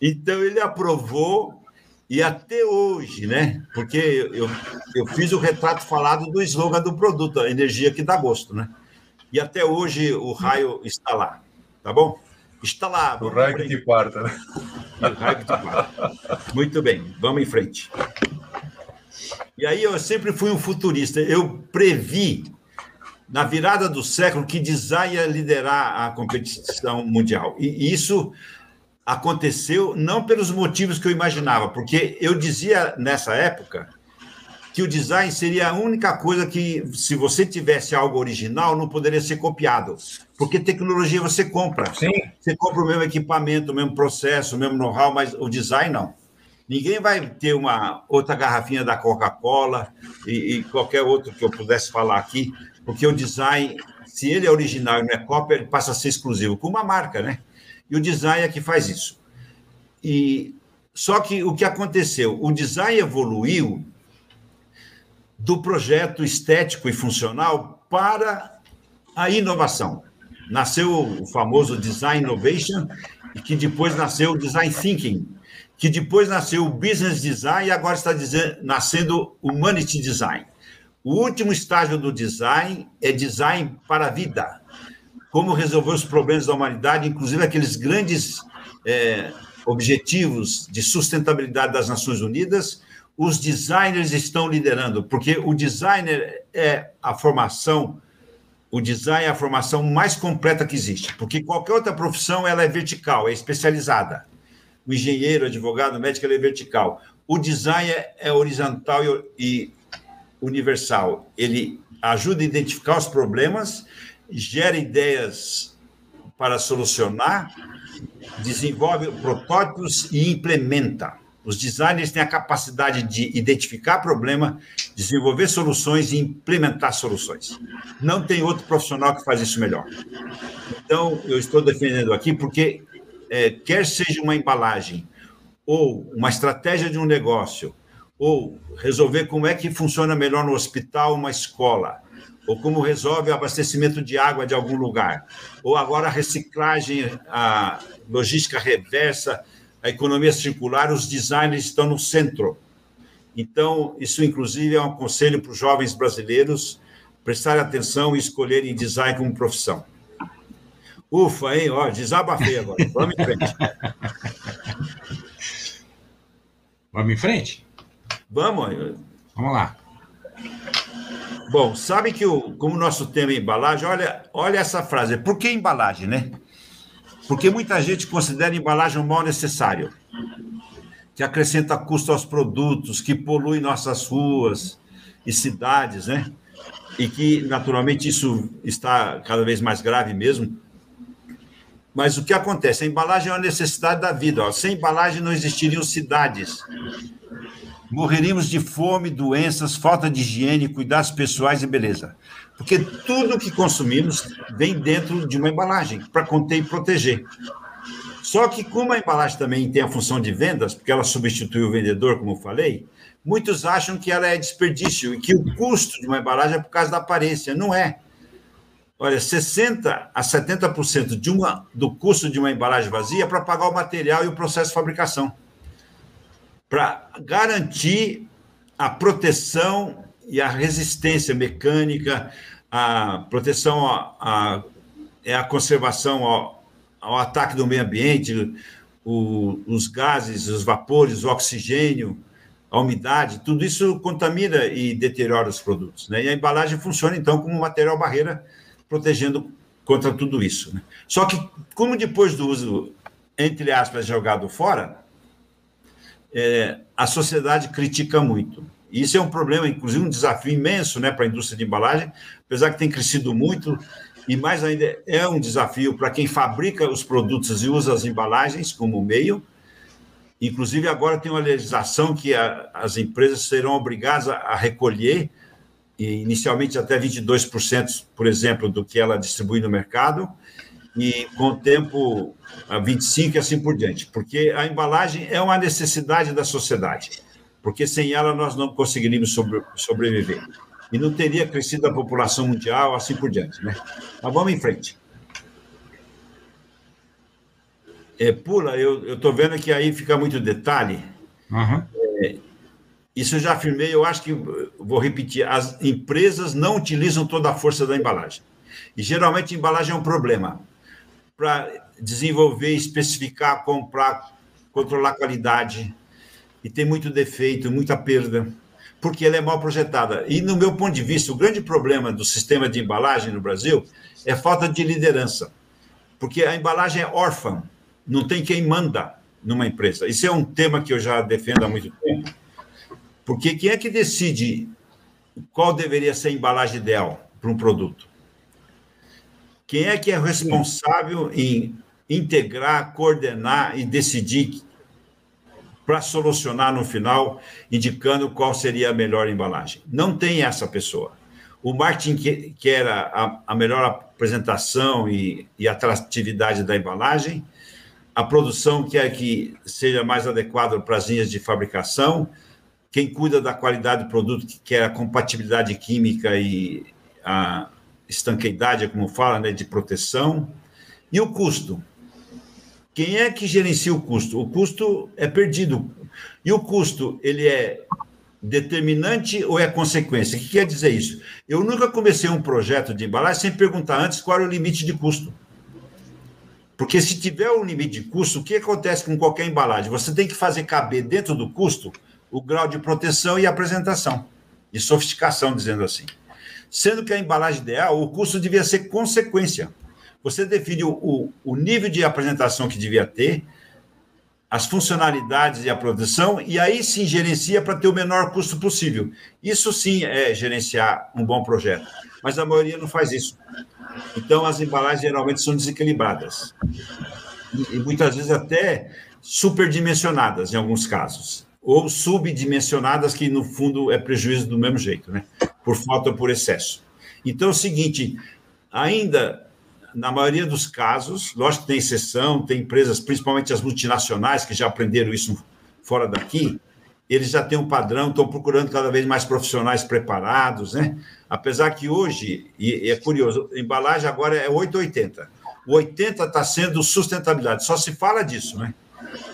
Speaker 4: Então ele aprovou e até hoje, né? Porque eu, eu fiz o retrato falado do slogan do produto, a energia que dá gosto, né? E até hoje o raio está lá, tá bom? Está lá.
Speaker 2: O raio que te parta, né?
Speaker 4: O raio que te parta. Muito bem, vamos em frente. E aí eu sempre fui um futurista. Eu previ, na virada do século, que design ia liderar a competição mundial. E isso aconteceu não pelos motivos que eu imaginava, porque eu dizia nessa época que o design seria a única coisa que, se você tivesse algo original, não poderia ser copiado. Porque tecnologia você compra.
Speaker 2: Sim.
Speaker 4: Você compra o mesmo equipamento, o mesmo processo, o mesmo know-how, mas o design não. Ninguém vai ter uma outra garrafinha da Coca-Cola e, e, qualquer outro que eu pudesse falar aqui, porque o design, se ele é original e não é cópia, ele passa a ser exclusivo com uma marca, né? E o design é que faz isso. E só que o que aconteceu? O design evoluiu do projeto estético e funcional para a inovação. Nasceu o famoso Design Innovation, que depois nasceu o Design Thinking, que depois nasceu o Business Design e agora está nascendo o Humanity Design. O último estágio do design é design para a vida como resolver os problemas da humanidade, inclusive aqueles grandes é, objetivos de sustentabilidade das Nações Unidas, os designers estão liderando, porque o designer é a formação, o design é a formação mais completa que existe, porque qualquer outra profissão ela é vertical, é especializada. O engenheiro, advogado, médico, ele é vertical. O design é, é horizontal e, e universal. Ele ajuda a identificar os problemas gera ideias para solucionar, desenvolve protótipos e implementa. Os designers têm a capacidade de identificar problema, desenvolver soluções e implementar soluções. Não tem outro profissional que faz isso melhor. Então, eu estou defendendo aqui porque, é, quer seja uma embalagem, ou uma estratégia de um negócio, ou resolver como é que funciona melhor no hospital, uma escola, ou como resolve o abastecimento de água de algum lugar, ou agora a reciclagem, a logística reversa, a economia circular, os designers estão no centro. Então, isso, inclusive, é um conselho para os jovens brasileiros prestarem atenção e escolherem design como profissão. Ufa, hein? Ó, desabafei agora. Vamos em frente.
Speaker 1: Vamos em frente?
Speaker 4: Vamos.
Speaker 1: Vamos lá.
Speaker 4: Bom, sabe que o, como o nosso tema é embalagem, olha, olha essa frase. Por que embalagem, né? Porque muita gente considera embalagem um mal necessário, que acrescenta custo aos produtos, que polui nossas ruas e cidades, né? E que, naturalmente, isso está cada vez mais grave mesmo. Mas o que acontece? A embalagem é uma necessidade da vida. Ó. Sem embalagem não existiriam cidades morreríamos de fome, doenças, falta de higiene, cuidados pessoais e beleza. Porque tudo que consumimos vem dentro de uma embalagem para conter e proteger. Só que, como a embalagem também tem a função de vendas, porque ela substitui o vendedor, como eu falei, muitos acham que ela é desperdício e que o custo de uma embalagem é por causa da aparência. Não é. Olha, 60% a 70% de uma, do custo de uma embalagem vazia é para pagar o material e o processo de fabricação para garantir a proteção e a resistência mecânica, a proteção, a, a, é a conservação ao, ao, ataque do meio ambiente, o, os gases, os vapores, o oxigênio, a umidade, tudo isso contamina e deteriora os produtos. Né? E a embalagem funciona, então, como material barreira, protegendo contra tudo isso. Né? Só que, como depois do uso, entre aspas, jogado fora, é, a sociedade critica muito. Isso é um problema, inclusive um desafio imenso né, para a indústria de embalagem, apesar que tem crescido muito, e mais ainda é um desafio para quem fabrica os produtos e usa as embalagens como meio, Inclusive, agora tem uma legislação que a, as empresas serão obrigadas a, a recolher, inicialmente até 22%, por exemplo, do que ela distribui no mercado, e com o tempo a 25% e assim por diante, porque a embalagem é uma necessidade da sociedade, porque sem ela nós não conseguiríamos sobre, sobreviver. E não teria crescido a população mundial, assim por diante. Né? Mas vamos em frente. é, pula, eu estou vendo que aí fica muito detalhe. Uhum. É, isso eu já afirmei, eu acho que vou repetir: as empresas não utilizam toda a força da embalagem. E geralmente a embalagem é um problema. Para desenvolver, especificar, comprar, controlar a qualidade. E tem muito defeito, muita perda, porque ela é mal projetada. E, no meu ponto de vista, o grande problema do sistema de embalagem no Brasil é falta de liderança. Porque a embalagem é órfã não tem quem manda numa empresa. Isso é um tema que eu já defendo há muito tempo. Porque quem é que decide qual deveria ser a embalagem ideal para um produto? Quem é que é responsável em integrar, coordenar e decidir para solucionar no final, indicando qual seria a melhor embalagem? Não tem essa pessoa. O marketing que, que era a, a melhor apresentação e, e atratividade da embalagem, a produção quer é que seja mais adequada para as linhas de fabricação, quem cuida da qualidade do produto, que quer a compatibilidade química e a estanqueidade, como fala, né, de proteção, e o custo. Quem é que gerencia o custo? O custo é perdido. E o custo, ele é determinante ou é consequência? O que quer dizer isso? Eu nunca comecei um projeto de embalagem sem perguntar antes qual era o limite de custo. Porque se tiver um limite de custo, o que acontece com qualquer embalagem? Você tem que fazer caber dentro do custo o grau de proteção e apresentação, e sofisticação, dizendo assim. Sendo que a embalagem ideal, o custo devia ser consequência. Você define o, o, nível de apresentação que devia ter, as funcionalidades e a produção, e aí sim gerencia para ter o menor custo possível. Isso sim é gerenciar um bom projeto, mas a maioria não faz isso. Então, as embalagens geralmente são desequilibradas. E, muitas vezes até superdimensionadas, em alguns casos. Ou subdimensionadas, que no fundo é prejuízo do mesmo jeito, né? Por falta ou por excesso. Então, é o seguinte: ainda na maioria dos casos, lógico que tem exceção, tem empresas, principalmente as multinacionais, que já aprenderam isso fora daqui, eles já têm um padrão, estão procurando cada vez mais profissionais preparados, né? Apesar que hoje, e é curioso, embalagem agora é 880. O 80 está sendo sustentabilidade, só se fala disso, né?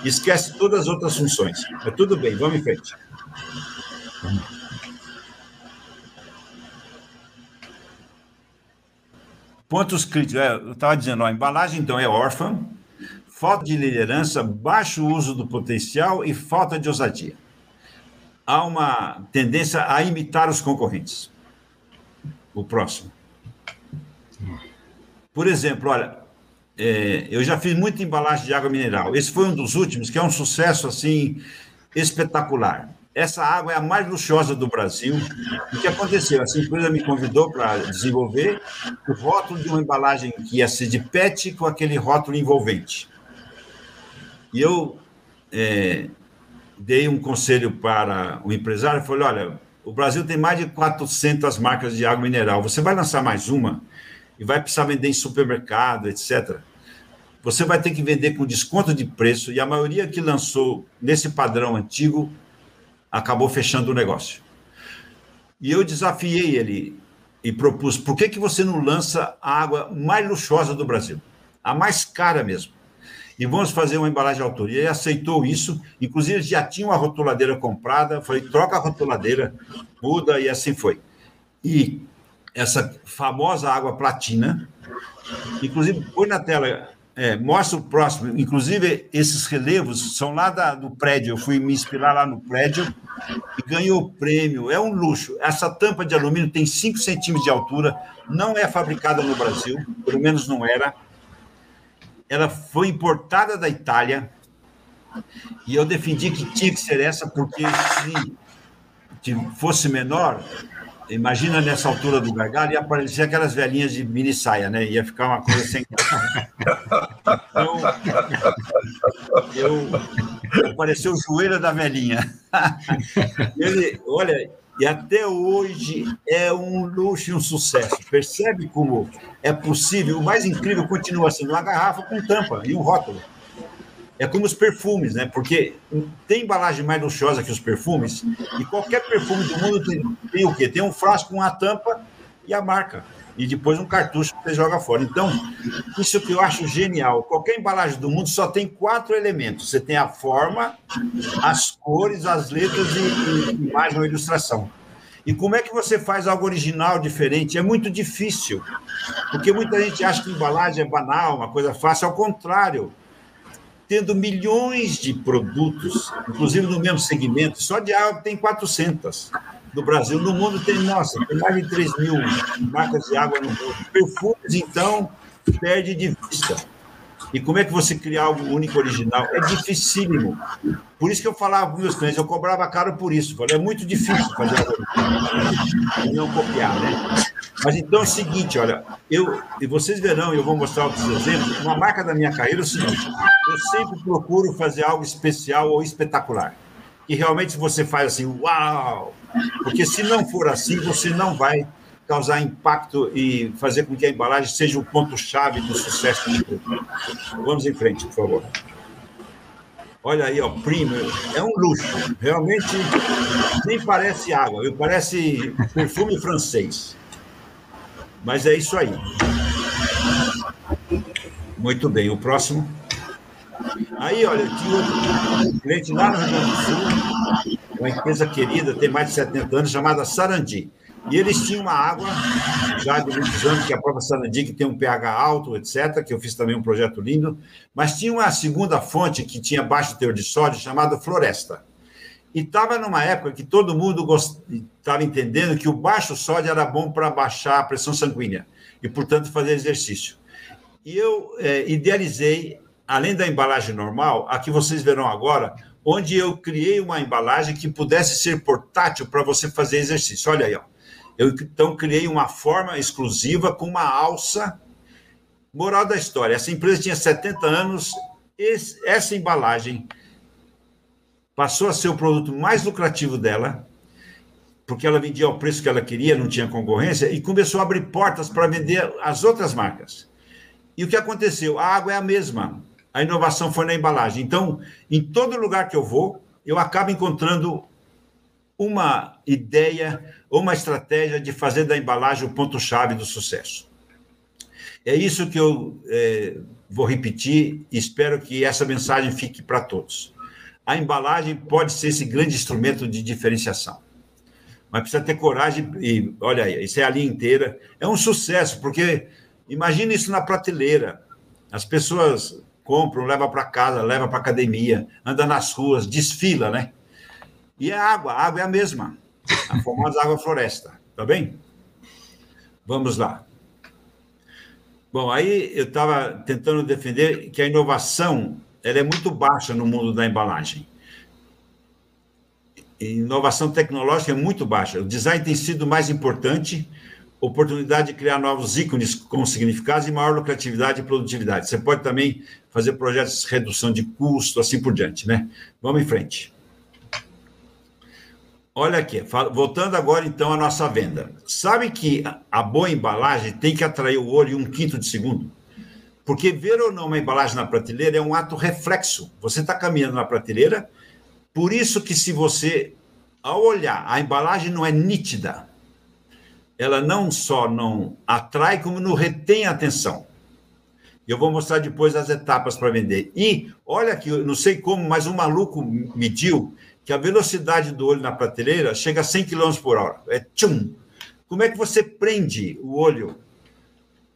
Speaker 4: Esquece todas as outras funções. Mas tudo bem, vamos em frente. Pontos críticos. É, eu estava dizendo, a embalagem, então, é órfã, falta de liderança, baixo uso do potencial e falta de ousadia. Há uma tendência a imitar os concorrentes o próximo. Por exemplo, olha, é, eu já fiz muita embalagem de água mineral. Esse foi um dos últimos, que é um sucesso assim espetacular. Essa água é a mais luxuosa do Brasil. O que aconteceu? Essa empresa me convidou para desenvolver o rótulo de uma embalagem que ia ser de PET com aquele rótulo envolvente. E eu é, dei um conselho para o empresário, falei, olha, o Brasil tem mais de 400 marcas de água mineral. Você vai lançar mais uma e vai precisar vender em supermercado, etc. Você vai ter que vender com desconto de preço e a maioria que lançou nesse padrão antigo acabou fechando o negócio. E eu desafiei ele e propus: por que, que você não lança a água mais luxuosa do Brasil? A mais cara mesmo e vamos fazer uma embalagem à altura. E ele aceitou isso, inclusive já tinha uma rotuladeira comprada, falei, troca a rotuladeira, muda, e assim foi. E essa famosa água platina, inclusive, põe na tela, é, mostra o próximo, inclusive esses relevos são lá da, do prédio, eu fui me inspirar lá no prédio, e ganhou prêmio. É um luxo. Essa tampa de alumínio tem 5 centímetros de altura, não é fabricada no Brasil, pelo menos não era. Ela foi importada da Itália e eu defendi que tinha que ser essa, porque se fosse menor, imagina nessa altura do gargalo, ia aparecer aquelas velhinhas de mini saia, né? Ia ficar uma coisa sem Então, eu, apareceu o joelho da velhinha. Ele, olha, e até hoje é um luxo e um sucesso. Percebe como é possível? O mais incrível continua sendo uma garrafa com tampa e um rótulo. É como os perfumes, né? Porque tem embalagem mais luxuosa que os perfumes, e qualquer perfume do mundo tem, tem o quê? Tem um frasco com a tampa e a marca. E depois um cartucho que você joga fora. Então, isso que eu acho genial. Qualquer embalagem do mundo só tem quatro elementos. Você tem a forma, as cores, as letras e, e imagem ou ilustração. E como é que você faz algo original, diferente? É muito difícil, porque muita gente acha que embalagem é banal, uma coisa fácil. Ao contrário, tendo milhões de produtos, inclusive no mesmo segmento, só de água tem 400 no Brasil. No mundo tem, nossa, tem mais de 3 mil marcas de água no mundo. Perfumes, então, perde de vista. E como é que você cria algo único, original? É dificílimo. Por isso que eu falava com meus clientes, eu cobrava caro por isso. Falei, é muito difícil fazer algo e não copiar, né? Mas então é o seguinte, olha, eu, e vocês verão, eu vou mostrar outros exemplos, uma marca da minha carreira é o seguinte, eu sempre procuro fazer algo especial ou espetacular. E realmente você faz assim, uau! Porque se não for assim, você não vai causar impacto e fazer com que a embalagem seja o ponto-chave do sucesso do produto. Vamos em frente, por favor. Olha aí, ó, primo, é um luxo. Realmente nem parece água, parece perfume francês. Mas é isso aí. Muito bem, o próximo. Aí, olha, tinha outro cliente lá no Rio Grande do Sul, uma empresa querida, tem mais de 70 anos, chamada Sarandi. E eles tinham uma água, já de muitos anos, que a própria Sarandi, que tem um pH alto, etc., que eu fiz também um projeto lindo, mas tinha uma segunda fonte que tinha baixo teor de sódio, chamada Floresta. E estava numa época que todo mundo estava entendendo que o baixo sódio era bom para baixar a pressão sanguínea e, portanto, fazer exercício. E eu é, idealizei, além da embalagem normal, a que vocês verão agora, onde eu criei uma embalagem que pudesse ser portátil para você fazer exercício. Olha aí, ó. Eu então criei uma forma exclusiva com uma alça. Moral da história: essa empresa tinha 70 anos, esse, essa embalagem passou a ser o produto mais lucrativo dela, porque ela vendia ao preço que ela queria, não tinha concorrência, e começou a abrir portas para vender as outras marcas. E o que aconteceu? A água é a mesma, a inovação foi na embalagem. Então, em todo lugar que eu vou, eu acabo encontrando uma ideia uma estratégia de fazer da embalagem o ponto-chave do sucesso. É isso que eu é, vou repetir e espero que essa mensagem fique para todos. A embalagem pode ser esse grande instrumento de diferenciação. Mas precisa ter coragem e, olha aí, isso é a linha inteira. É um sucesso, porque imagina isso na prateleira. As pessoas compram, levam para casa, levam para academia, anda nas ruas, desfila, né? E a água, a água é a mesma, a famosa água floresta, tá bem? Vamos lá. Bom, aí eu estava tentando defender que a inovação ela é muito baixa no mundo da embalagem. Inovação tecnológica é muito baixa. O design tem sido mais importante, oportunidade de criar novos ícones com significados e maior lucratividade e produtividade. Você pode também fazer projetos de redução de custo, assim por diante, né? Vamos em frente. Olha aqui, voltando agora então à nossa venda. Sabe que a boa embalagem tem que atrair o olho em um quinto de segundo? Porque ver ou não uma embalagem na prateleira é um ato reflexo. Você está caminhando na prateleira, por isso que se você, ao olhar, a embalagem não é nítida, ela não só não atrai, como não retém a atenção. Eu vou mostrar depois as etapas para vender. E olha aqui, não sei como, mas um maluco mediu que a velocidade do olho na prateleira chega a 100 km por hora. É tchum. Como é que você prende o olho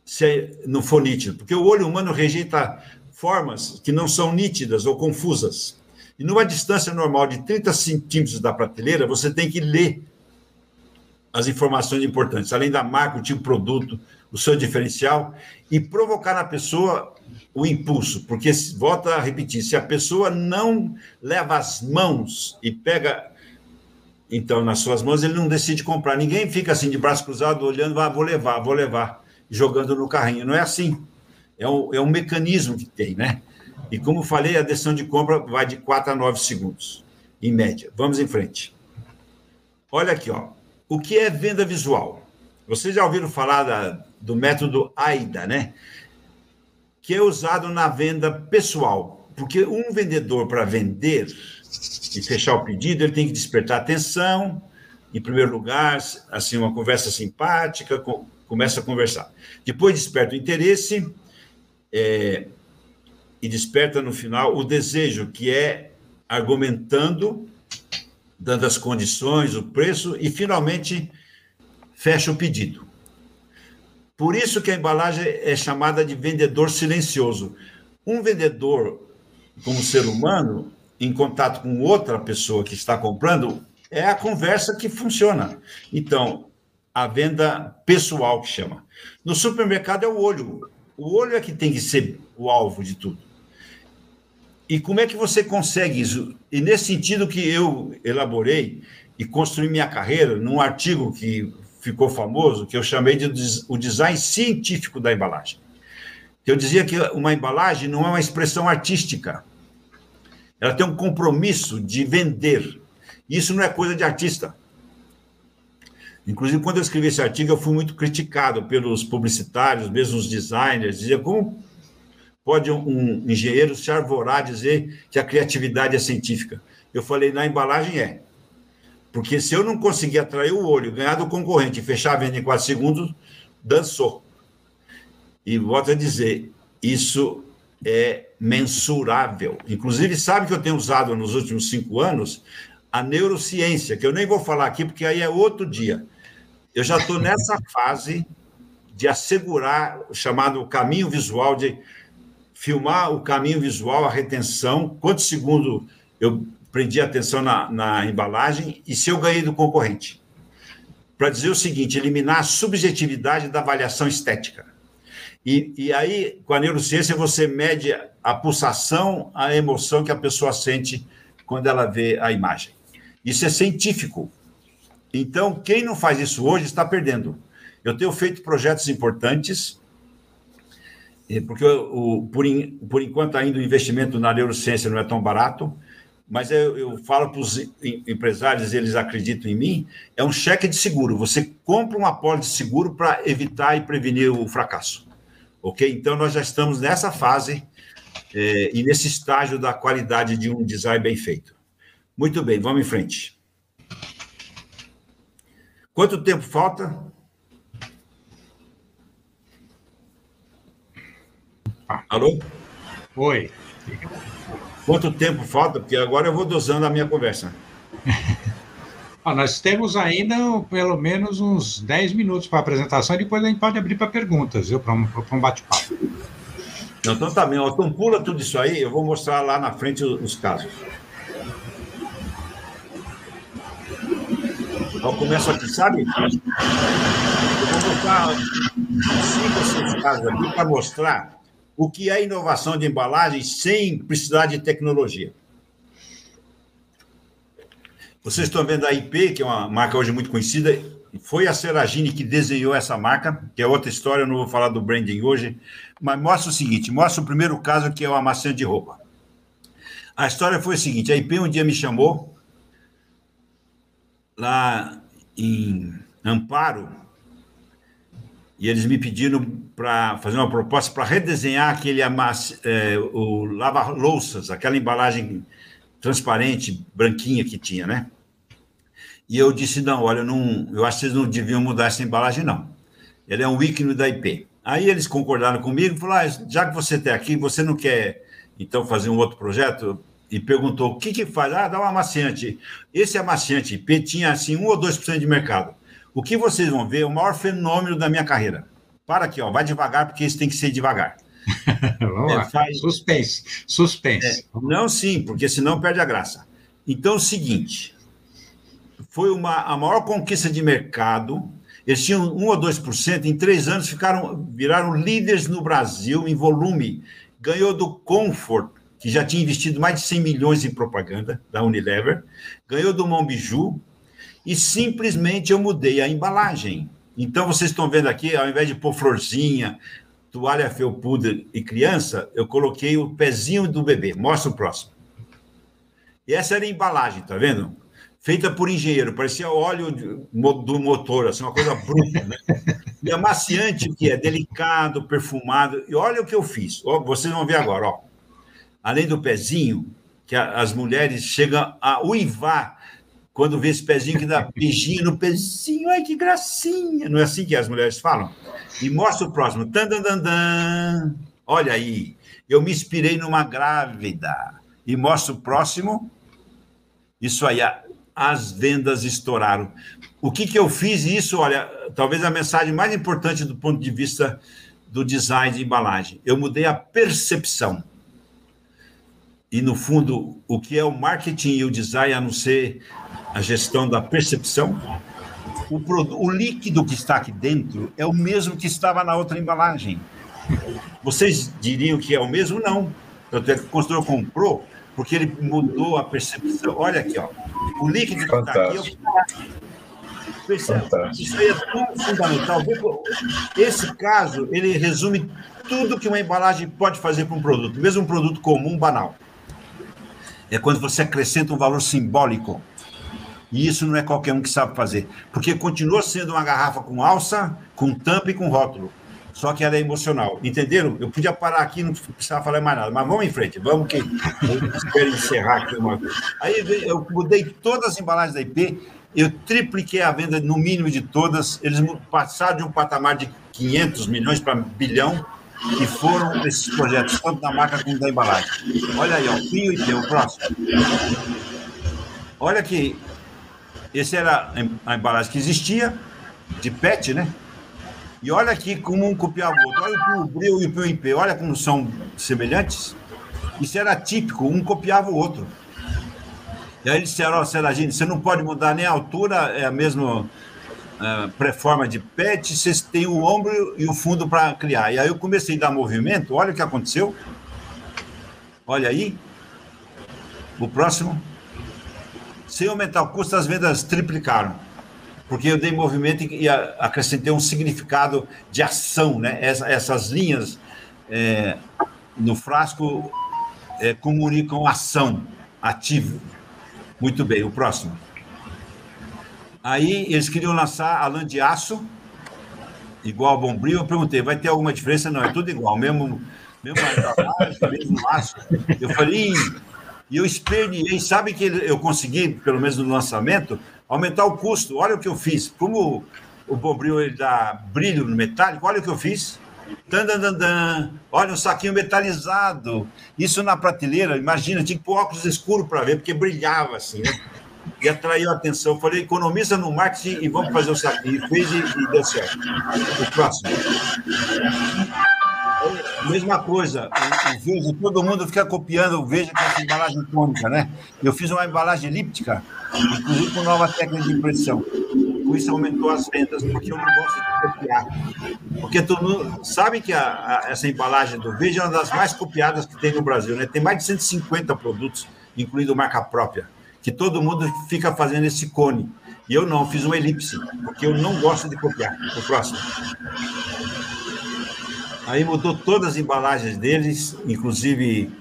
Speaker 4: se não for nítido? Porque o olho humano rejeita formas que não são nítidas ou confusas. E numa distância normal de 30 centímetros da prateleira, você tem que ler as informações importantes, além da marca, o tipo de produto, o seu diferencial, e provocar na pessoa o impulso, porque, volta a repetir, se a pessoa não leva as mãos e pega, então, nas suas mãos, ele não decide comprar. Ninguém fica assim, de braço cruzado, olhando, ah, vou levar, vou levar, jogando no carrinho. Não é assim. É um, é um mecanismo que tem, né? E como falei, a decisão de compra vai de 4 a 9 segundos, em média. Vamos em frente. Olha aqui, ó. O que é venda visual? Vocês já ouviram falar da, do método AIDA, né? Que é usado na venda pessoal. Porque um vendedor, para vender e fechar o pedido, ele tem que despertar atenção, em primeiro lugar, assim, uma conversa simpática, começa a conversar. Depois desperta o interesse é, e desperta no final o desejo, que é argumentando dando as condições, o preço e finalmente fecha o pedido. Por isso que a embalagem é chamada de vendedor silencioso. Um vendedor, como ser humano, em contato com outra pessoa que está comprando, é a conversa que funciona. Então, a venda pessoal que chama. No supermercado é o olho. O olho é que tem que ser o alvo de tudo. E como é que você consegue isso? E nesse sentido que eu elaborei e construí minha carreira num artigo que ficou famoso, que eu chamei de o design científico da embalagem. Eu dizia que uma embalagem não é uma expressão artística. Ela tem um compromisso de vender. Isso não é coisa de artista. Inclusive, quando eu escrevi esse artigo, eu fui muito criticado pelos publicitários, mesmo os designers, dizia como Pode um engenheiro se arvorar dizer que a criatividade é científica? Eu falei, na embalagem é. Porque se eu não conseguir atrair o olho, ganhar do concorrente e fechar a venda em quatro segundos, dançou. E volto a dizer, isso é mensurável. Inclusive, sabe que eu tenho usado nos últimos cinco anos a neurociência, que eu nem vou falar aqui, porque aí é outro dia. Eu já estou nessa fase de assegurar o chamado caminho visual de filmar o caminho visual, a retenção, quantos segundos eu prendi atenção na, na embalagem e se eu ganhei do concorrente. Para dizer o seguinte, eliminar a subjetividade da avaliação estética. E, e aí, com a neurociência, você mede a pulsação, a emoção que a pessoa sente quando ela vê a imagem. Isso é científico. Então, quem não faz isso hoje está perdendo. Eu tenho feito projetos importantes porque o, por, por enquanto ainda o investimento na neurociência não é tão barato, mas eu, eu falo para os empresários, eles acreditam em mim, é um cheque de seguro. Você compra um apólice de seguro para evitar e prevenir o fracasso. Ok? Então, nós já estamos nessa fase é, e nesse estágio da qualidade de um design bem feito. Muito bem, vamos em frente. Quanto tempo falta? Alô?
Speaker 1: Oi.
Speaker 4: Quanto tempo falta? Porque agora eu vou dosando a minha conversa.
Speaker 1: ah, nós temos ainda pelo menos uns 10 minutos para a apresentação e depois a gente pode abrir para perguntas, viu? Para um, um bate-papo.
Speaker 4: Então tá bem, então pula tudo isso aí, eu vou mostrar lá na frente os casos. Então começo aqui, sabe? Eu vou mostrar cinco ou seis casos aqui para mostrar o que é inovação de embalagem sem precisar de tecnologia. Vocês estão vendo a IP, que é uma marca hoje muito conhecida, foi a Seragini que desenhou essa marca, que é outra história, eu não vou falar do branding hoje, mas mostra o seguinte, mostra o primeiro caso, que é o amaciante de roupa. A história foi a seguinte, a IP um dia me chamou, lá em Amparo, e eles me pediram para fazer uma proposta para redesenhar aquele amass, é, o lava-louças, aquela embalagem transparente, branquinha que tinha, né? E eu disse, não, olha, não, eu acho que vocês não deviam mudar essa embalagem, não. Ele é um ícone da IP. Aí eles concordaram comigo e falaram, ah, já que você está aqui, você não quer, então, fazer um outro projeto? E perguntou, o que que faz? Ah, dá um amaciante. Esse amaciante IP tinha, assim, 1 ou 2% de mercado. O que vocês vão ver é o maior fenômeno da minha carreira. Para aqui, ó, vai devagar, porque isso tem que ser devagar.
Speaker 1: Vamos lá. Faz... Suspense. Suspense.
Speaker 4: É, não, sim, porque senão perde a graça. Então, é o seguinte: foi uma, a maior conquista de mercado. Eles tinham 1 ou 2%, em três anos ficaram, viraram líderes no Brasil em volume. Ganhou do Comfort, que já tinha investido mais de 100 milhões em propaganda, da Unilever, ganhou do Monbiju, e simplesmente eu mudei a embalagem. Então, vocês estão vendo aqui, ao invés de pôr florzinha, toalha felpuda e criança, eu coloquei o pezinho do bebê. Mostra o próximo. E essa era a embalagem, tá vendo? Feita por engenheiro, parecia óleo do motor, assim, uma coisa bruta, né? E amaciante que é delicado, perfumado. E olha o que eu fiz. Ó, vocês vão ver agora, ó. Além do pezinho, que as mulheres chegam a uivar quando vê esse pezinho que dá beijinho no pezinho, ai que gracinha. Não é assim que as mulheres falam? E mostra o próximo. Dan, dan, dan, dan. Olha aí, eu me inspirei numa grávida. E mostra o próximo. Isso aí, as vendas estouraram. O que, que eu fiz isso? Olha, talvez a mensagem mais importante do ponto de vista do design de embalagem. Eu mudei a percepção. E, no fundo, o que é o marketing e o design, a não ser a gestão da percepção, o, o líquido que está aqui dentro é o mesmo que estava na outra embalagem. Vocês diriam que é o mesmo? Não. Tanto é que o construtor comprou porque ele mudou a percepção. Olha aqui, ó. O líquido que está aqui. Perceba, isso aí é tudo fundamental. Esse caso, ele resume tudo que uma embalagem pode fazer para um produto, mesmo um produto comum, banal. É quando você acrescenta um valor simbólico e isso não é qualquer um que sabe fazer. Porque continua sendo uma garrafa com alça, com tampa e com rótulo. Só que ela é emocional. Entenderam? Eu podia parar aqui, não precisava falar mais nada. Mas vamos em frente, vamos que eu quero encerrar aqui uma vez. Aí eu mudei todas as embalagens da IP, eu tripliquei a venda no mínimo de todas. Eles passaram de um patamar de 500 milhões para bilhão e foram esses projetos, tanto da marca como da embalagem. Olha aí, ó, Pinho e Teu, próximo. Olha que esse era a embalagem que existia, de PET, né? E olha aqui como um copiava o outro. Olha o Bril e o PIP, olha como são semelhantes. Isso era típico, um copiava o outro. E aí eles disseram, ó, oh, Seragine, você não pode mudar nem a altura, é a mesma uh, pré-forma de PET, vocês têm o ombro e o fundo para criar. E aí eu comecei a dar movimento, olha o que aconteceu. Olha aí. O próximo. Sem aumentar o custo, as vendas triplicaram. Porque eu dei movimento e acrescentei um significado de ação, né? essas linhas é, no frasco é, comunicam ação, ativo. Muito bem, o próximo. Aí eles queriam lançar a lã de aço, igual ao Bombril. Eu perguntei, vai ter alguma diferença? Não, é tudo igual, mesmo, mesmo, mesmo aço. Eu falei, e eu esperneei, sabe que eu consegui, pelo menos no lançamento, aumentar o custo. Olha o que eu fiz. Como o Bombril ele dá brilho no metálico, olha o que eu fiz. Dan, dan, dan, dan. Olha um saquinho metalizado. Isso na prateleira, imagina, tinha que pôr óculos escuros para ver, porque brilhava assim, né? E atraiu a atenção. Eu falei, economiza no marketing e vamos fazer o saquinho. Fez e, e deu certo. O próximo. Mesma coisa, o, Veja, todo mundo fica copiando o Veja com essa embalagem cônica, né? Eu fiz uma embalagem elíptica, inclusive com nova técnica de impressão. Com isso aumentou as vendas, porque eu não gosto de copiar. Porque todo mundo sabe que a, a, essa embalagem do Veja é uma das mais copiadas que tem no Brasil, né? Tem mais de 150 produtos, incluindo marca própria, que todo mundo fica fazendo esse cone. E eu não, fiz uma elipse, porque eu não gosto de copiar. O próximo. Aí mudou todas as embalagens deles, inclusive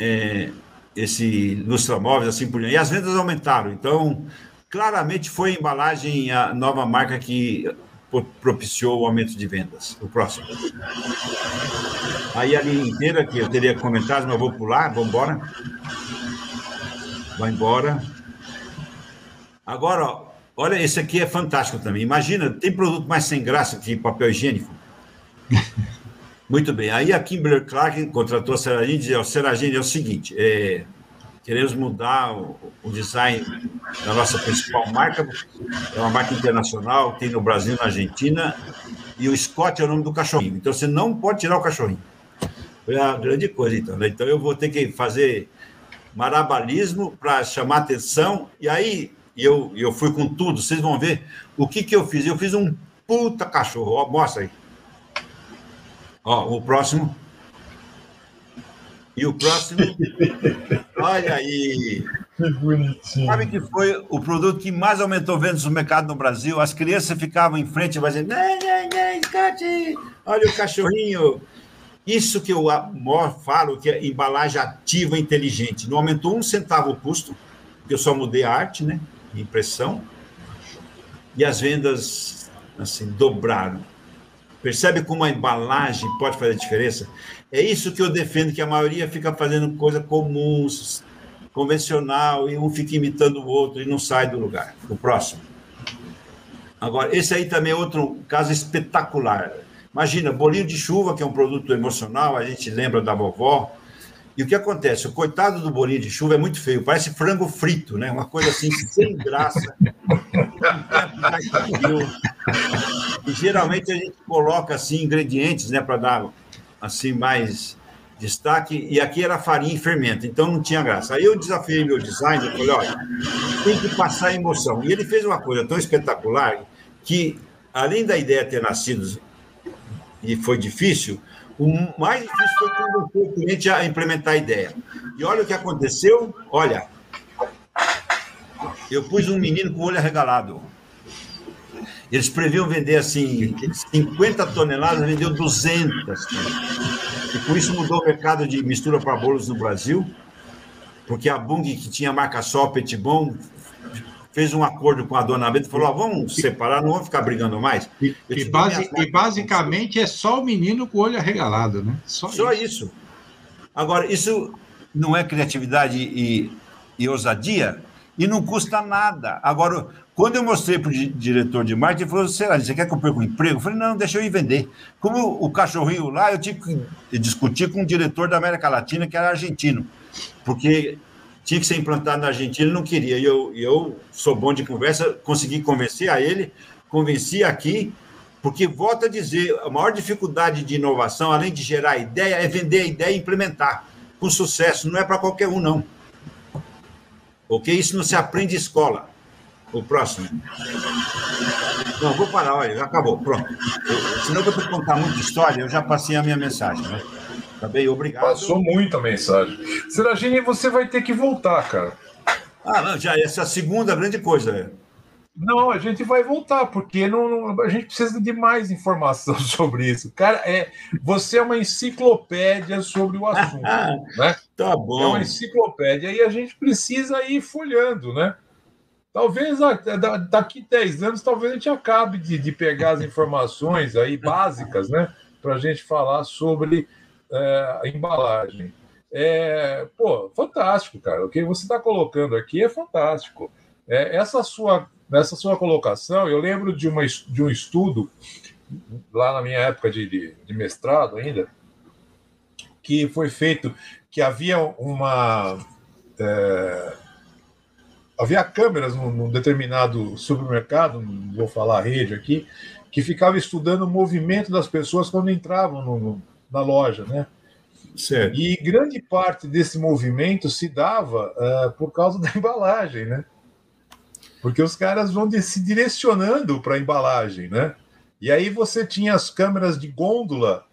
Speaker 4: é, esse Lustramóveis, assim por diante. E as vendas aumentaram. Então, claramente foi a embalagem, a nova marca que propiciou o aumento de vendas. O próximo. Aí a linha inteira, que eu teria comentado, mas vou pular, vamos embora. Vai embora. Agora, olha, esse aqui é fantástico também. Imagina, tem produto mais sem graça que papel higiênico. Muito bem. Aí a Kimberly Clark contratou a Seragine e dizia: Seragine, é o seguinte, é, queremos mudar o, o, design da nossa principal marca, é uma marca internacional, tem no Brasil, na Argentina, e o Scott é o nome do cachorrinho. Então você não pode tirar o cachorrinho. Foi a grande coisa, então. Né? Então eu vou ter que fazer marabalismo para chamar atenção. E aí eu, eu fui com tudo. Vocês vão ver o que, que eu fiz. Eu fiz um puta cachorro. Ó, mostra aí. Ó, o próximo. E o próximo. Olha aí.
Speaker 2: Que bonitinho.
Speaker 4: Sabe que foi o produto que mais aumentou vendas no mercado no Brasil? As crianças ficavam em frente e dizer, olha o cachorrinho. Isso que eu falo que é embalagem ativa inteligente. Não aumentou um centavo o custo, porque eu só mudei a arte, né? Impressão. E as vendas, assim, dobraram. Percebe como a embalagem pode fazer diferença? É isso que eu defendo, que a maioria fica fazendo coisa comum, convencional, e um fica imitando o outro e não sai do lugar. O próximo. Agora, esse aí também é outro caso espetacular. Imagina, bolinho de chuva, que é um produto emocional, a gente lembra da vovó. E o que acontece? O coitado do bolinho de chuva é muito feio, parece frango frito, né? Uma coisa assim, sem graça. e geralmente a gente coloca assim ingredientes, né, para dar assim mais destaque. E aqui era farinha e fermento, então não tinha graça. Aí eu desafiei meu designer, falei, olha, tem que passar emoção. E ele fez uma coisa tão espetacular que, além da ideia ter nascido e foi difícil, o mais difícil foi convencer o cliente a implementar a ideia. E olha o que aconteceu, olha, eu pus um menino com o olho arregalado. Eles previam vender assim 50 toneladas, vendeu 200. E por isso mudou o mercado de mistura para bolos no Brasil, porque a Bung, que tinha marca só, Petit Bom, fez um acordo com a dona Benta e falou: ah, vamos separar, não vamos ficar brigando mais.
Speaker 1: E, e, base, e basicamente é só o menino com o olho arregalado, né?
Speaker 4: Só, só isso. isso. Agora, isso não é criatividade e, e ousadia? E não custa nada. Agora, quando eu mostrei para o diretor de marketing, ele falou: Será, você quer que eu perca o emprego? Eu falei: Não, deixa eu ir vender. Como o cachorrinho lá, eu tive que discutir com o diretor da América Latina, que era argentino. Porque tinha que ser implantado na Argentina, ele não queria. E eu, eu sou bom de conversa, consegui convencer a ele, convenci aqui, porque, volto a dizer, a maior dificuldade de inovação, além de gerar ideia, é vender a ideia e implementar com sucesso. Não é para qualquer um, não. Ok? Isso não se aprende em escola. O próximo. Não, vou parar, olha, acabou, pronto. Eu, senão eu vou contar muita história, eu já passei a minha mensagem, né? Bem, obrigado.
Speaker 2: Passou muita mensagem. Seragini, você vai ter que voltar, cara.
Speaker 4: Ah, não, já essa é a segunda grande coisa. É.
Speaker 2: Não, a gente vai voltar, porque não, não, a gente precisa de mais informação sobre isso. Cara, é, você é uma enciclopédia sobre o assunto. né?
Speaker 4: Tá bom.
Speaker 2: É uma enciclopédia e a gente precisa ir folhando, né? Talvez daqui 10 anos, talvez a gente acabe de, de pegar as informações aí básicas, né? Para a gente falar sobre é, a embalagem. É, pô, fantástico, cara. O que você está colocando aqui é fantástico. É, essa sua essa sua colocação, eu lembro de, uma, de um estudo lá na minha época de, de, de mestrado ainda, que foi feito que havia uma é, havia câmeras num, num, determinado supermercado, não vou falar a rede aqui, que ficava estudando o movimento das pessoas quando entravam no, no, na loja, né?
Speaker 4: Certo.
Speaker 2: E grande parte desse movimento se dava uh, por causa da embalagem, né? Porque os caras vão se direcionando para a embalagem, né? E aí você tinha as câmeras de gôndola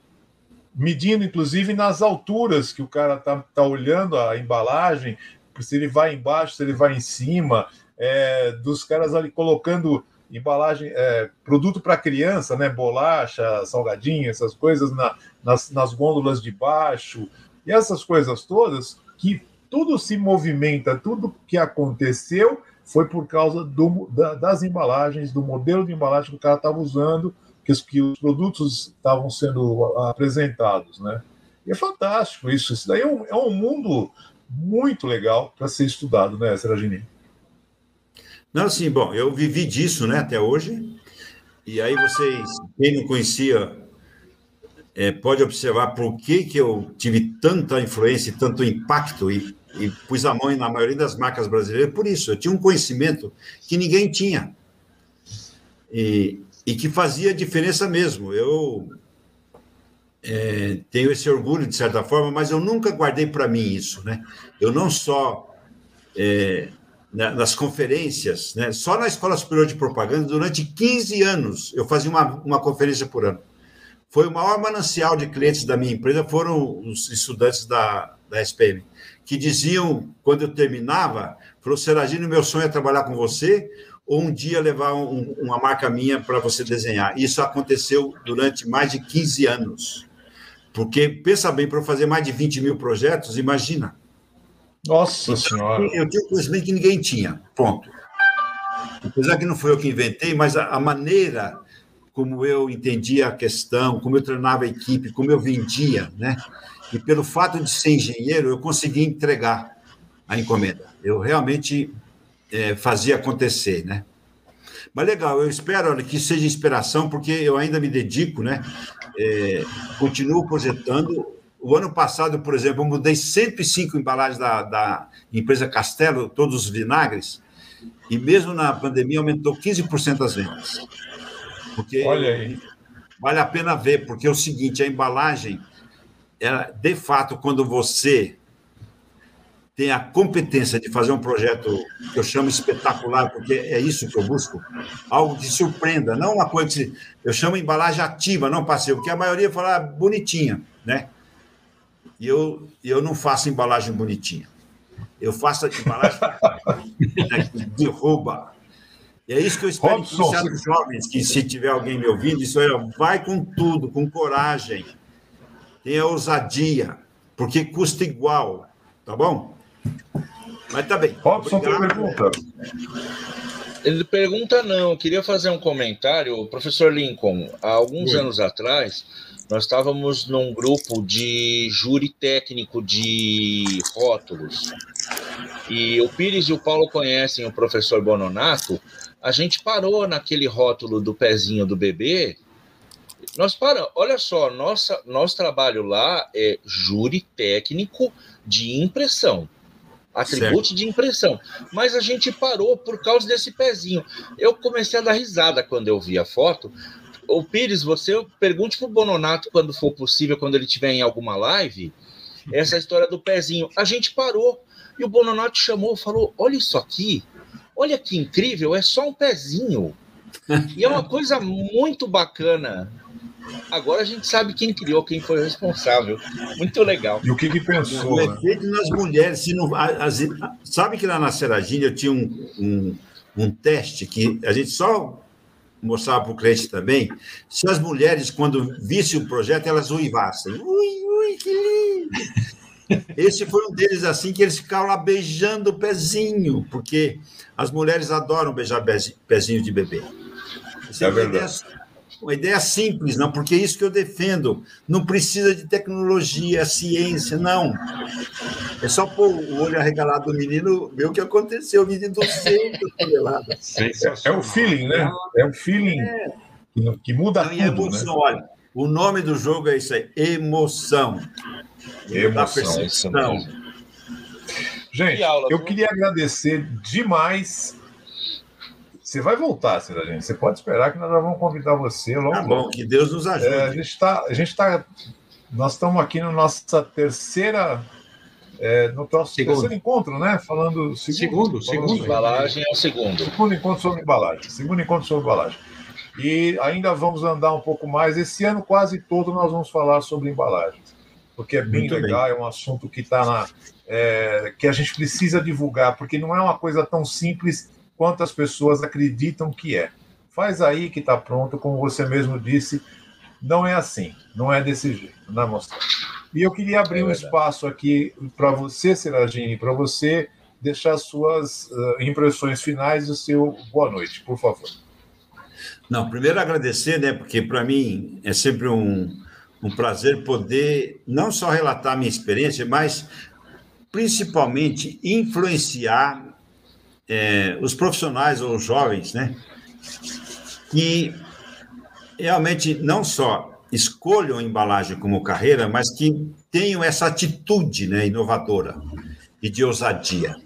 Speaker 2: medindo, inclusive, nas alturas que o cara tá, tá olhando a embalagem, se ele vai embaixo, se ele vai em cima, é, dos caras ali colocando embalagem, é, produto para criança, né? Bolacha, salgadinho, essas coisas na, nas, nas gôndolas de baixo, e essas coisas todas, que tudo se movimenta, tudo que aconteceu foi por causa do, da, das embalagens, do modelo de embalagem que o cara estava usando, que os, que os produtos estavam sendo apresentados, né? E é fantástico isso. Isso daí é um, é um mundo muito legal para ser estudado, né, Seragini?
Speaker 4: Não, sim, bom, eu vivi disso, né, até hoje. E aí vocês, quem não conhecia, é, pode observar por que, que eu tive tanta influência e tanto impacto e, e pus a mão na maioria das marcas brasileiras por isso. Eu tinha um conhecimento que ninguém tinha. E, e que fazia diferença mesmo. Eu é, tenho esse orgulho, de certa forma, mas eu nunca guardei para mim isso. Né? Eu não só. É, nas conferências, né? só na Escola Superior de Propaganda, durante 15 anos, eu fazia uma, uma conferência por ano. Foi o maior manancial de clientes da minha empresa, foram os estudantes da, da SPM, que diziam, quando eu terminava, falou, Seragino, meu sonho é trabalhar com você, ou um dia levar um, uma marca minha para você desenhar. Isso aconteceu durante mais de 15 anos. Porque, pensa bem, para fazer mais de 20 mil projetos, imagina.
Speaker 2: Nossa Senhora!
Speaker 4: Eu tinha conhecimento que ninguém tinha. Ponto. Apesar que não foi eu que inventei, mas a, a maneira como eu entendia a questão, como eu treinava a equipe, como eu vendia, né? E pelo fato de ser engenheiro, eu conseguia entregar a encomenda. Eu realmente é, fazia acontecer, né? Mas legal, eu espero olha, que seja inspiração, porque eu ainda me dedico, né? É, continuo projetando. O ano passado, por exemplo, eu mudei 105 embalagens da, da empresa Castelo, todos os vinagres, e mesmo na pandemia aumentou 15% as vendas. Porque Olha aí. vale a pena ver, porque é o seguinte, a embalagem, ela, de fato, quando você tem a competência de fazer um projeto que eu chamo espetacular, porque é isso que eu busco, algo que surpreenda, não uma coisa que eu chamo embalagem ativa, não passeio, porque a maioria fala ah, bonitinha, né? E eu, eu não faço embalagem bonitinha. Eu faço embalagem que derruba. E é isso que eu espero Robson. que os jovens, que se tiver alguém me ouvindo, isso aí, vai com tudo, com coragem, tenha ousadia, porque custa igual, tá bom? Mas tá bem.
Speaker 2: Robson tem pergunta.
Speaker 3: Ele pergunta não, eu queria fazer um comentário. Professor Lincoln, há alguns Oi. anos atrás, nós estávamos num grupo de júri técnico de rótulos. E o Pires e o Paulo conhecem o professor Bononato. A gente parou naquele rótulo do pezinho do bebê. Nós paramos. Olha só, nossa, nosso trabalho lá é júri técnico de impressão atributo certo. de impressão. Mas a gente parou por causa desse pezinho. Eu comecei a dar risada quando eu vi a foto. O Pires, você pergunte para o Bononato quando for possível, quando ele estiver em alguma live, essa história do pezinho. A gente parou e o Bononato chamou, falou: Olha isso aqui, olha que incrível, é só um pezinho. E é uma coisa muito bacana Agora a gente sabe quem criou, quem foi o responsável. Muito legal.
Speaker 2: E o que, que pensou?
Speaker 4: O né? efeito nas mulheres. Se não, as, sabe que lá na Seragina eu tinha um, um, um teste que a gente só mostrava para o cliente também. Se as mulheres, quando vissem o projeto, elas uivassem. Ui, ui, que lindo! Esse foi um deles assim que eles ficavam lá beijando o pezinho, porque as mulheres adoram beijar pezinho de bebê.
Speaker 2: Isso é, é verdade.
Speaker 4: Uma ideia simples, não, porque é isso que eu defendo. Não precisa de tecnologia, ciência, não. É só pôr o olho arregalado do menino, ver o que aconteceu, o menino 200 toneladas.
Speaker 2: É, é o feeling, né? É o feeling é. Que, muda tudo,
Speaker 4: emoção, né? olha, o nome do jogo é isso aí, emoção.
Speaker 2: Emoção. Gente, eu queria agradecer demais você vai voltar, Cida, gente. Você pode esperar que nós já vamos convidar você logo.
Speaker 4: Tá bom, que Deus nos ajude. É,
Speaker 2: a gente está, a gente tá, nós estamos aqui na nossa terceira, é, no nosso segundo. terceiro encontro, né? Falando
Speaker 3: segundo, segundo, segundo. embalagem é o segundo.
Speaker 2: Segundo encontro sobre embalagem. Segundo encontro sobre embalagem. E ainda vamos andar um pouco mais. Esse ano quase todo nós vamos falar sobre embalagens, porque é bem Muito legal, bem. é um assunto que está na é, que a gente precisa divulgar, porque não é uma coisa tão simples quantas pessoas acreditam que é. Faz aí que está pronto, como você mesmo disse, não é assim, não é desse jeito, não é mostrar. E eu queria abrir é um espaço aqui para você, Seragine, para você deixar suas uh, impressões finais e o seu boa noite, por favor.
Speaker 4: Não, primeiro agradecer, né, porque para mim é sempre um, um prazer poder não só relatar a minha experiência, mas principalmente influenciar é, os profissionais ou os jovens, né, que realmente não só escolham a embalagem como carreira, mas que tenham essa atitude né, inovadora e de ousadia.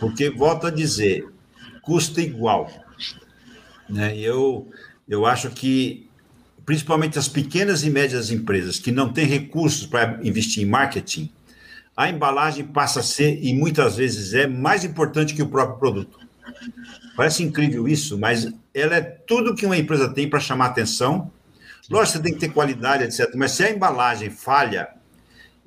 Speaker 4: Porque, volto a dizer, custa igual. Né? Eu, eu acho que, principalmente as pequenas e médias empresas que não têm recursos para investir em marketing, a embalagem passa a ser, e muitas vezes é, mais importante que o próprio produto. Parece incrível isso, mas ela é tudo que uma empresa tem para chamar atenção. Lógico, você tem que ter qualidade, etc. Mas se a embalagem falha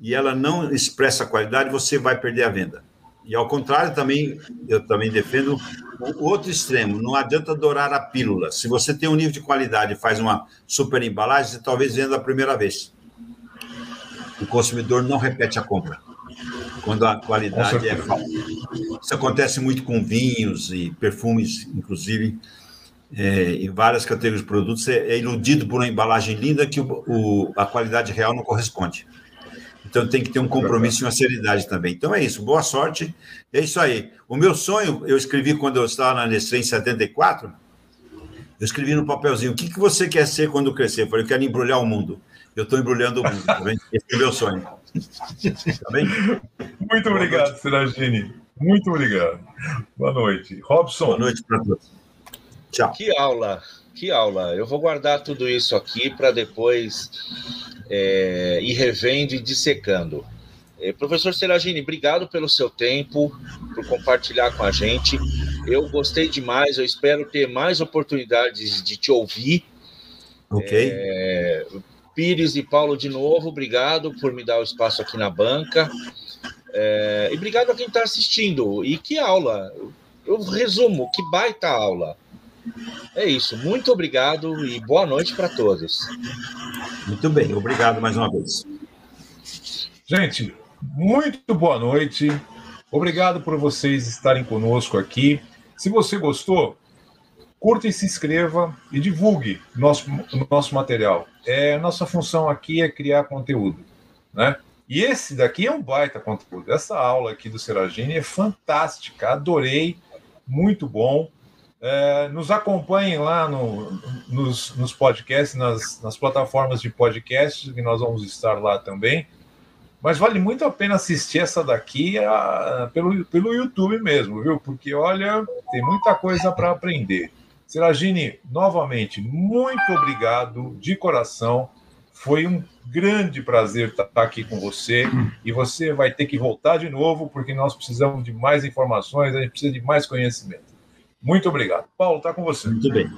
Speaker 4: e ela não expressa qualidade, você vai perder a venda. E ao contrário, também eu também defendo o outro extremo. Não adianta dourar a pílula. Se você tem um nível de qualidade e faz uma super embalagem, você talvez venda a primeira vez. O consumidor não repete a compra quando a qualidade é falsa. Isso acontece muito com vinhos e perfumes, inclusive, é, em várias categorias de produtos. É, é, iludido por uma embalagem linda que o, o, a qualidade real não corresponde. Então tem que ter um compromisso e uma seriedade também. Então é isso, boa sorte. É isso aí. O meu sonho, eu escrevi quando eu estava na Nestlé em 74, eu escrevi no papelzinho, o que, que você quer ser quando crescer? Eu falei, eu quero embrulhar o mundo. Eu estou embrulhando o mundo, tá Esse é o meu sonho.
Speaker 2: Tá bem? Muito obrigado, Seragini. Muito obrigado. Boa noite. Robson.
Speaker 4: Boa noite para todos.
Speaker 3: Tchau. Que aula, que aula. Eu vou guardar tudo isso aqui para depois é, ir revendo e dissecando. É, professor Seragini, obrigado pelo seu tempo, por compartilhar com a gente. Eu gostei demais, eu espero ter mais oportunidades de te ouvir.
Speaker 4: Ok.
Speaker 3: É, Pires e Paulo, de novo, obrigado por me dar o espaço aqui na banca. É, e obrigado a quem está assistindo. E que aula! Eu resumo, que baita aula. É isso. Muito obrigado e boa noite para todos.
Speaker 4: Muito bem, obrigado mais uma vez.
Speaker 2: Gente, muito boa noite. Obrigado por vocês estarem conosco aqui. Se você gostou, curta e se inscreva e divulgue nosso, nosso material. É, nossa função aqui é criar conteúdo, né? E esse daqui é um baita conteúdo. Essa aula aqui do Seragini é fantástica, adorei, muito bom. É, nos acompanhem lá no, nos, nos podcasts, nas, nas plataformas de podcast, que nós vamos estar lá também. Mas vale muito a pena assistir essa daqui a, pelo, pelo YouTube mesmo, viu? Porque, olha, tem muita coisa para aprender. Seragini, novamente, muito obrigado de coração. Foi um grande prazer estar aqui com você e você vai ter que voltar de novo porque nós precisamos de mais informações, a gente precisa de mais conhecimento. Muito obrigado. Paulo, está com você.
Speaker 4: Muito bem.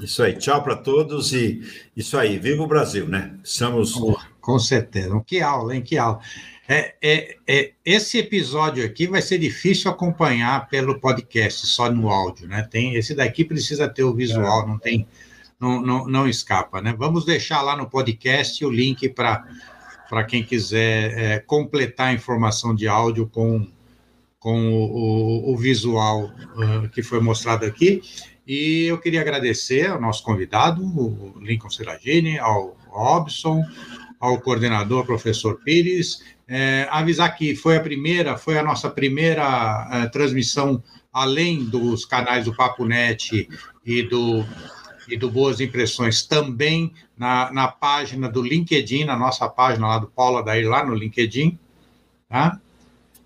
Speaker 4: Isso aí, tchau para todos e isso aí, viva o Brasil, né? Estamos.
Speaker 1: Com certeza. Que aula, hein? Que aula. É, é, é, esse episódio aqui vai ser difícil acompanhar pelo podcast, só no áudio, né? Tem, esse daqui precisa ter o visual, não tem não, não, não escapa, né? Vamos deixar lá no podcast o link para quem quiser é, completar a informação de áudio com, com o, o, o visual uh, que foi mostrado aqui. E eu queria agradecer ao nosso convidado, o Lincoln Seragini, ao Robson, ao coordenador, professor Pires, é, avisar que foi a primeira, foi a nossa primeira é, transmissão além dos canais do Papo Net e do e do Boas Impressões também na, na página do LinkedIn, na nossa página lá do Paula Daí, lá no LinkedIn. Tá?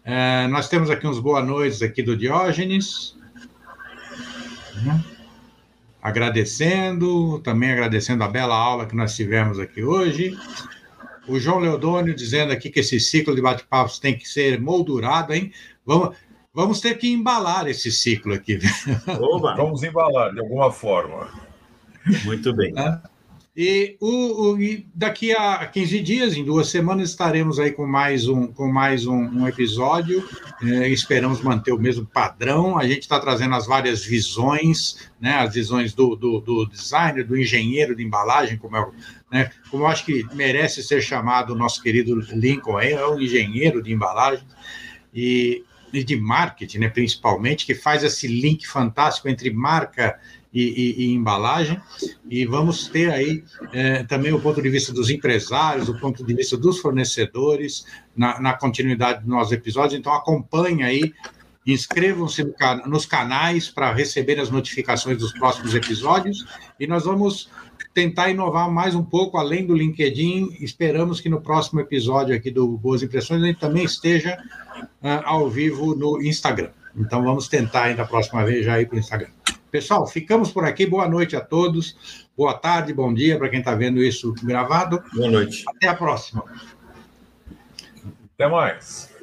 Speaker 1: É, nós temos aqui uns boa noites aqui do Diógenes. Uhum. Agradecendo, também agradecendo a bela aula que nós tivemos aqui hoje. O João Leodônio dizendo aqui que esse ciclo de bate-papos tem que ser moldurado, hein? Vamos, vamos ter que embalar esse ciclo aqui.
Speaker 2: Oba. Vamos embalar de alguma forma.
Speaker 4: Muito bem.
Speaker 1: É. E, o, o, e daqui a 15 dias, em duas semanas, estaremos aí com mais um, com mais um, um episódio. É, esperamos manter o mesmo padrão. A gente está trazendo as várias visões, né, as visões do, do, do designer, do engenheiro de embalagem, como eu, né, como eu acho que merece ser chamado o nosso querido Lincoln, é um engenheiro de embalagem. E, e de marketing, né, principalmente, que faz esse link fantástico entre marca e, e, e embalagem, e vamos ter aí é, também o ponto de vista dos empresários, o ponto de vista dos fornecedores, na, na continuidade dos nossos episódios, então acompanhe aí, inscrevam-se no, nos canais para receber as notificações dos próximos episódios, e nós vamos tentar inovar mais um pouco além do LinkedIn. Esperamos que no próximo episódio aqui do Boas Impressões a gente também esteja uh, ao vivo no Instagram. Então vamos tentar ainda a próxima vez já ir para o Instagram. Pessoal, ficamos por aqui. Boa noite a todos. Boa tarde, bom dia para quem está vendo isso gravado.
Speaker 4: Boa noite.
Speaker 1: Até a próxima.
Speaker 2: Até mais.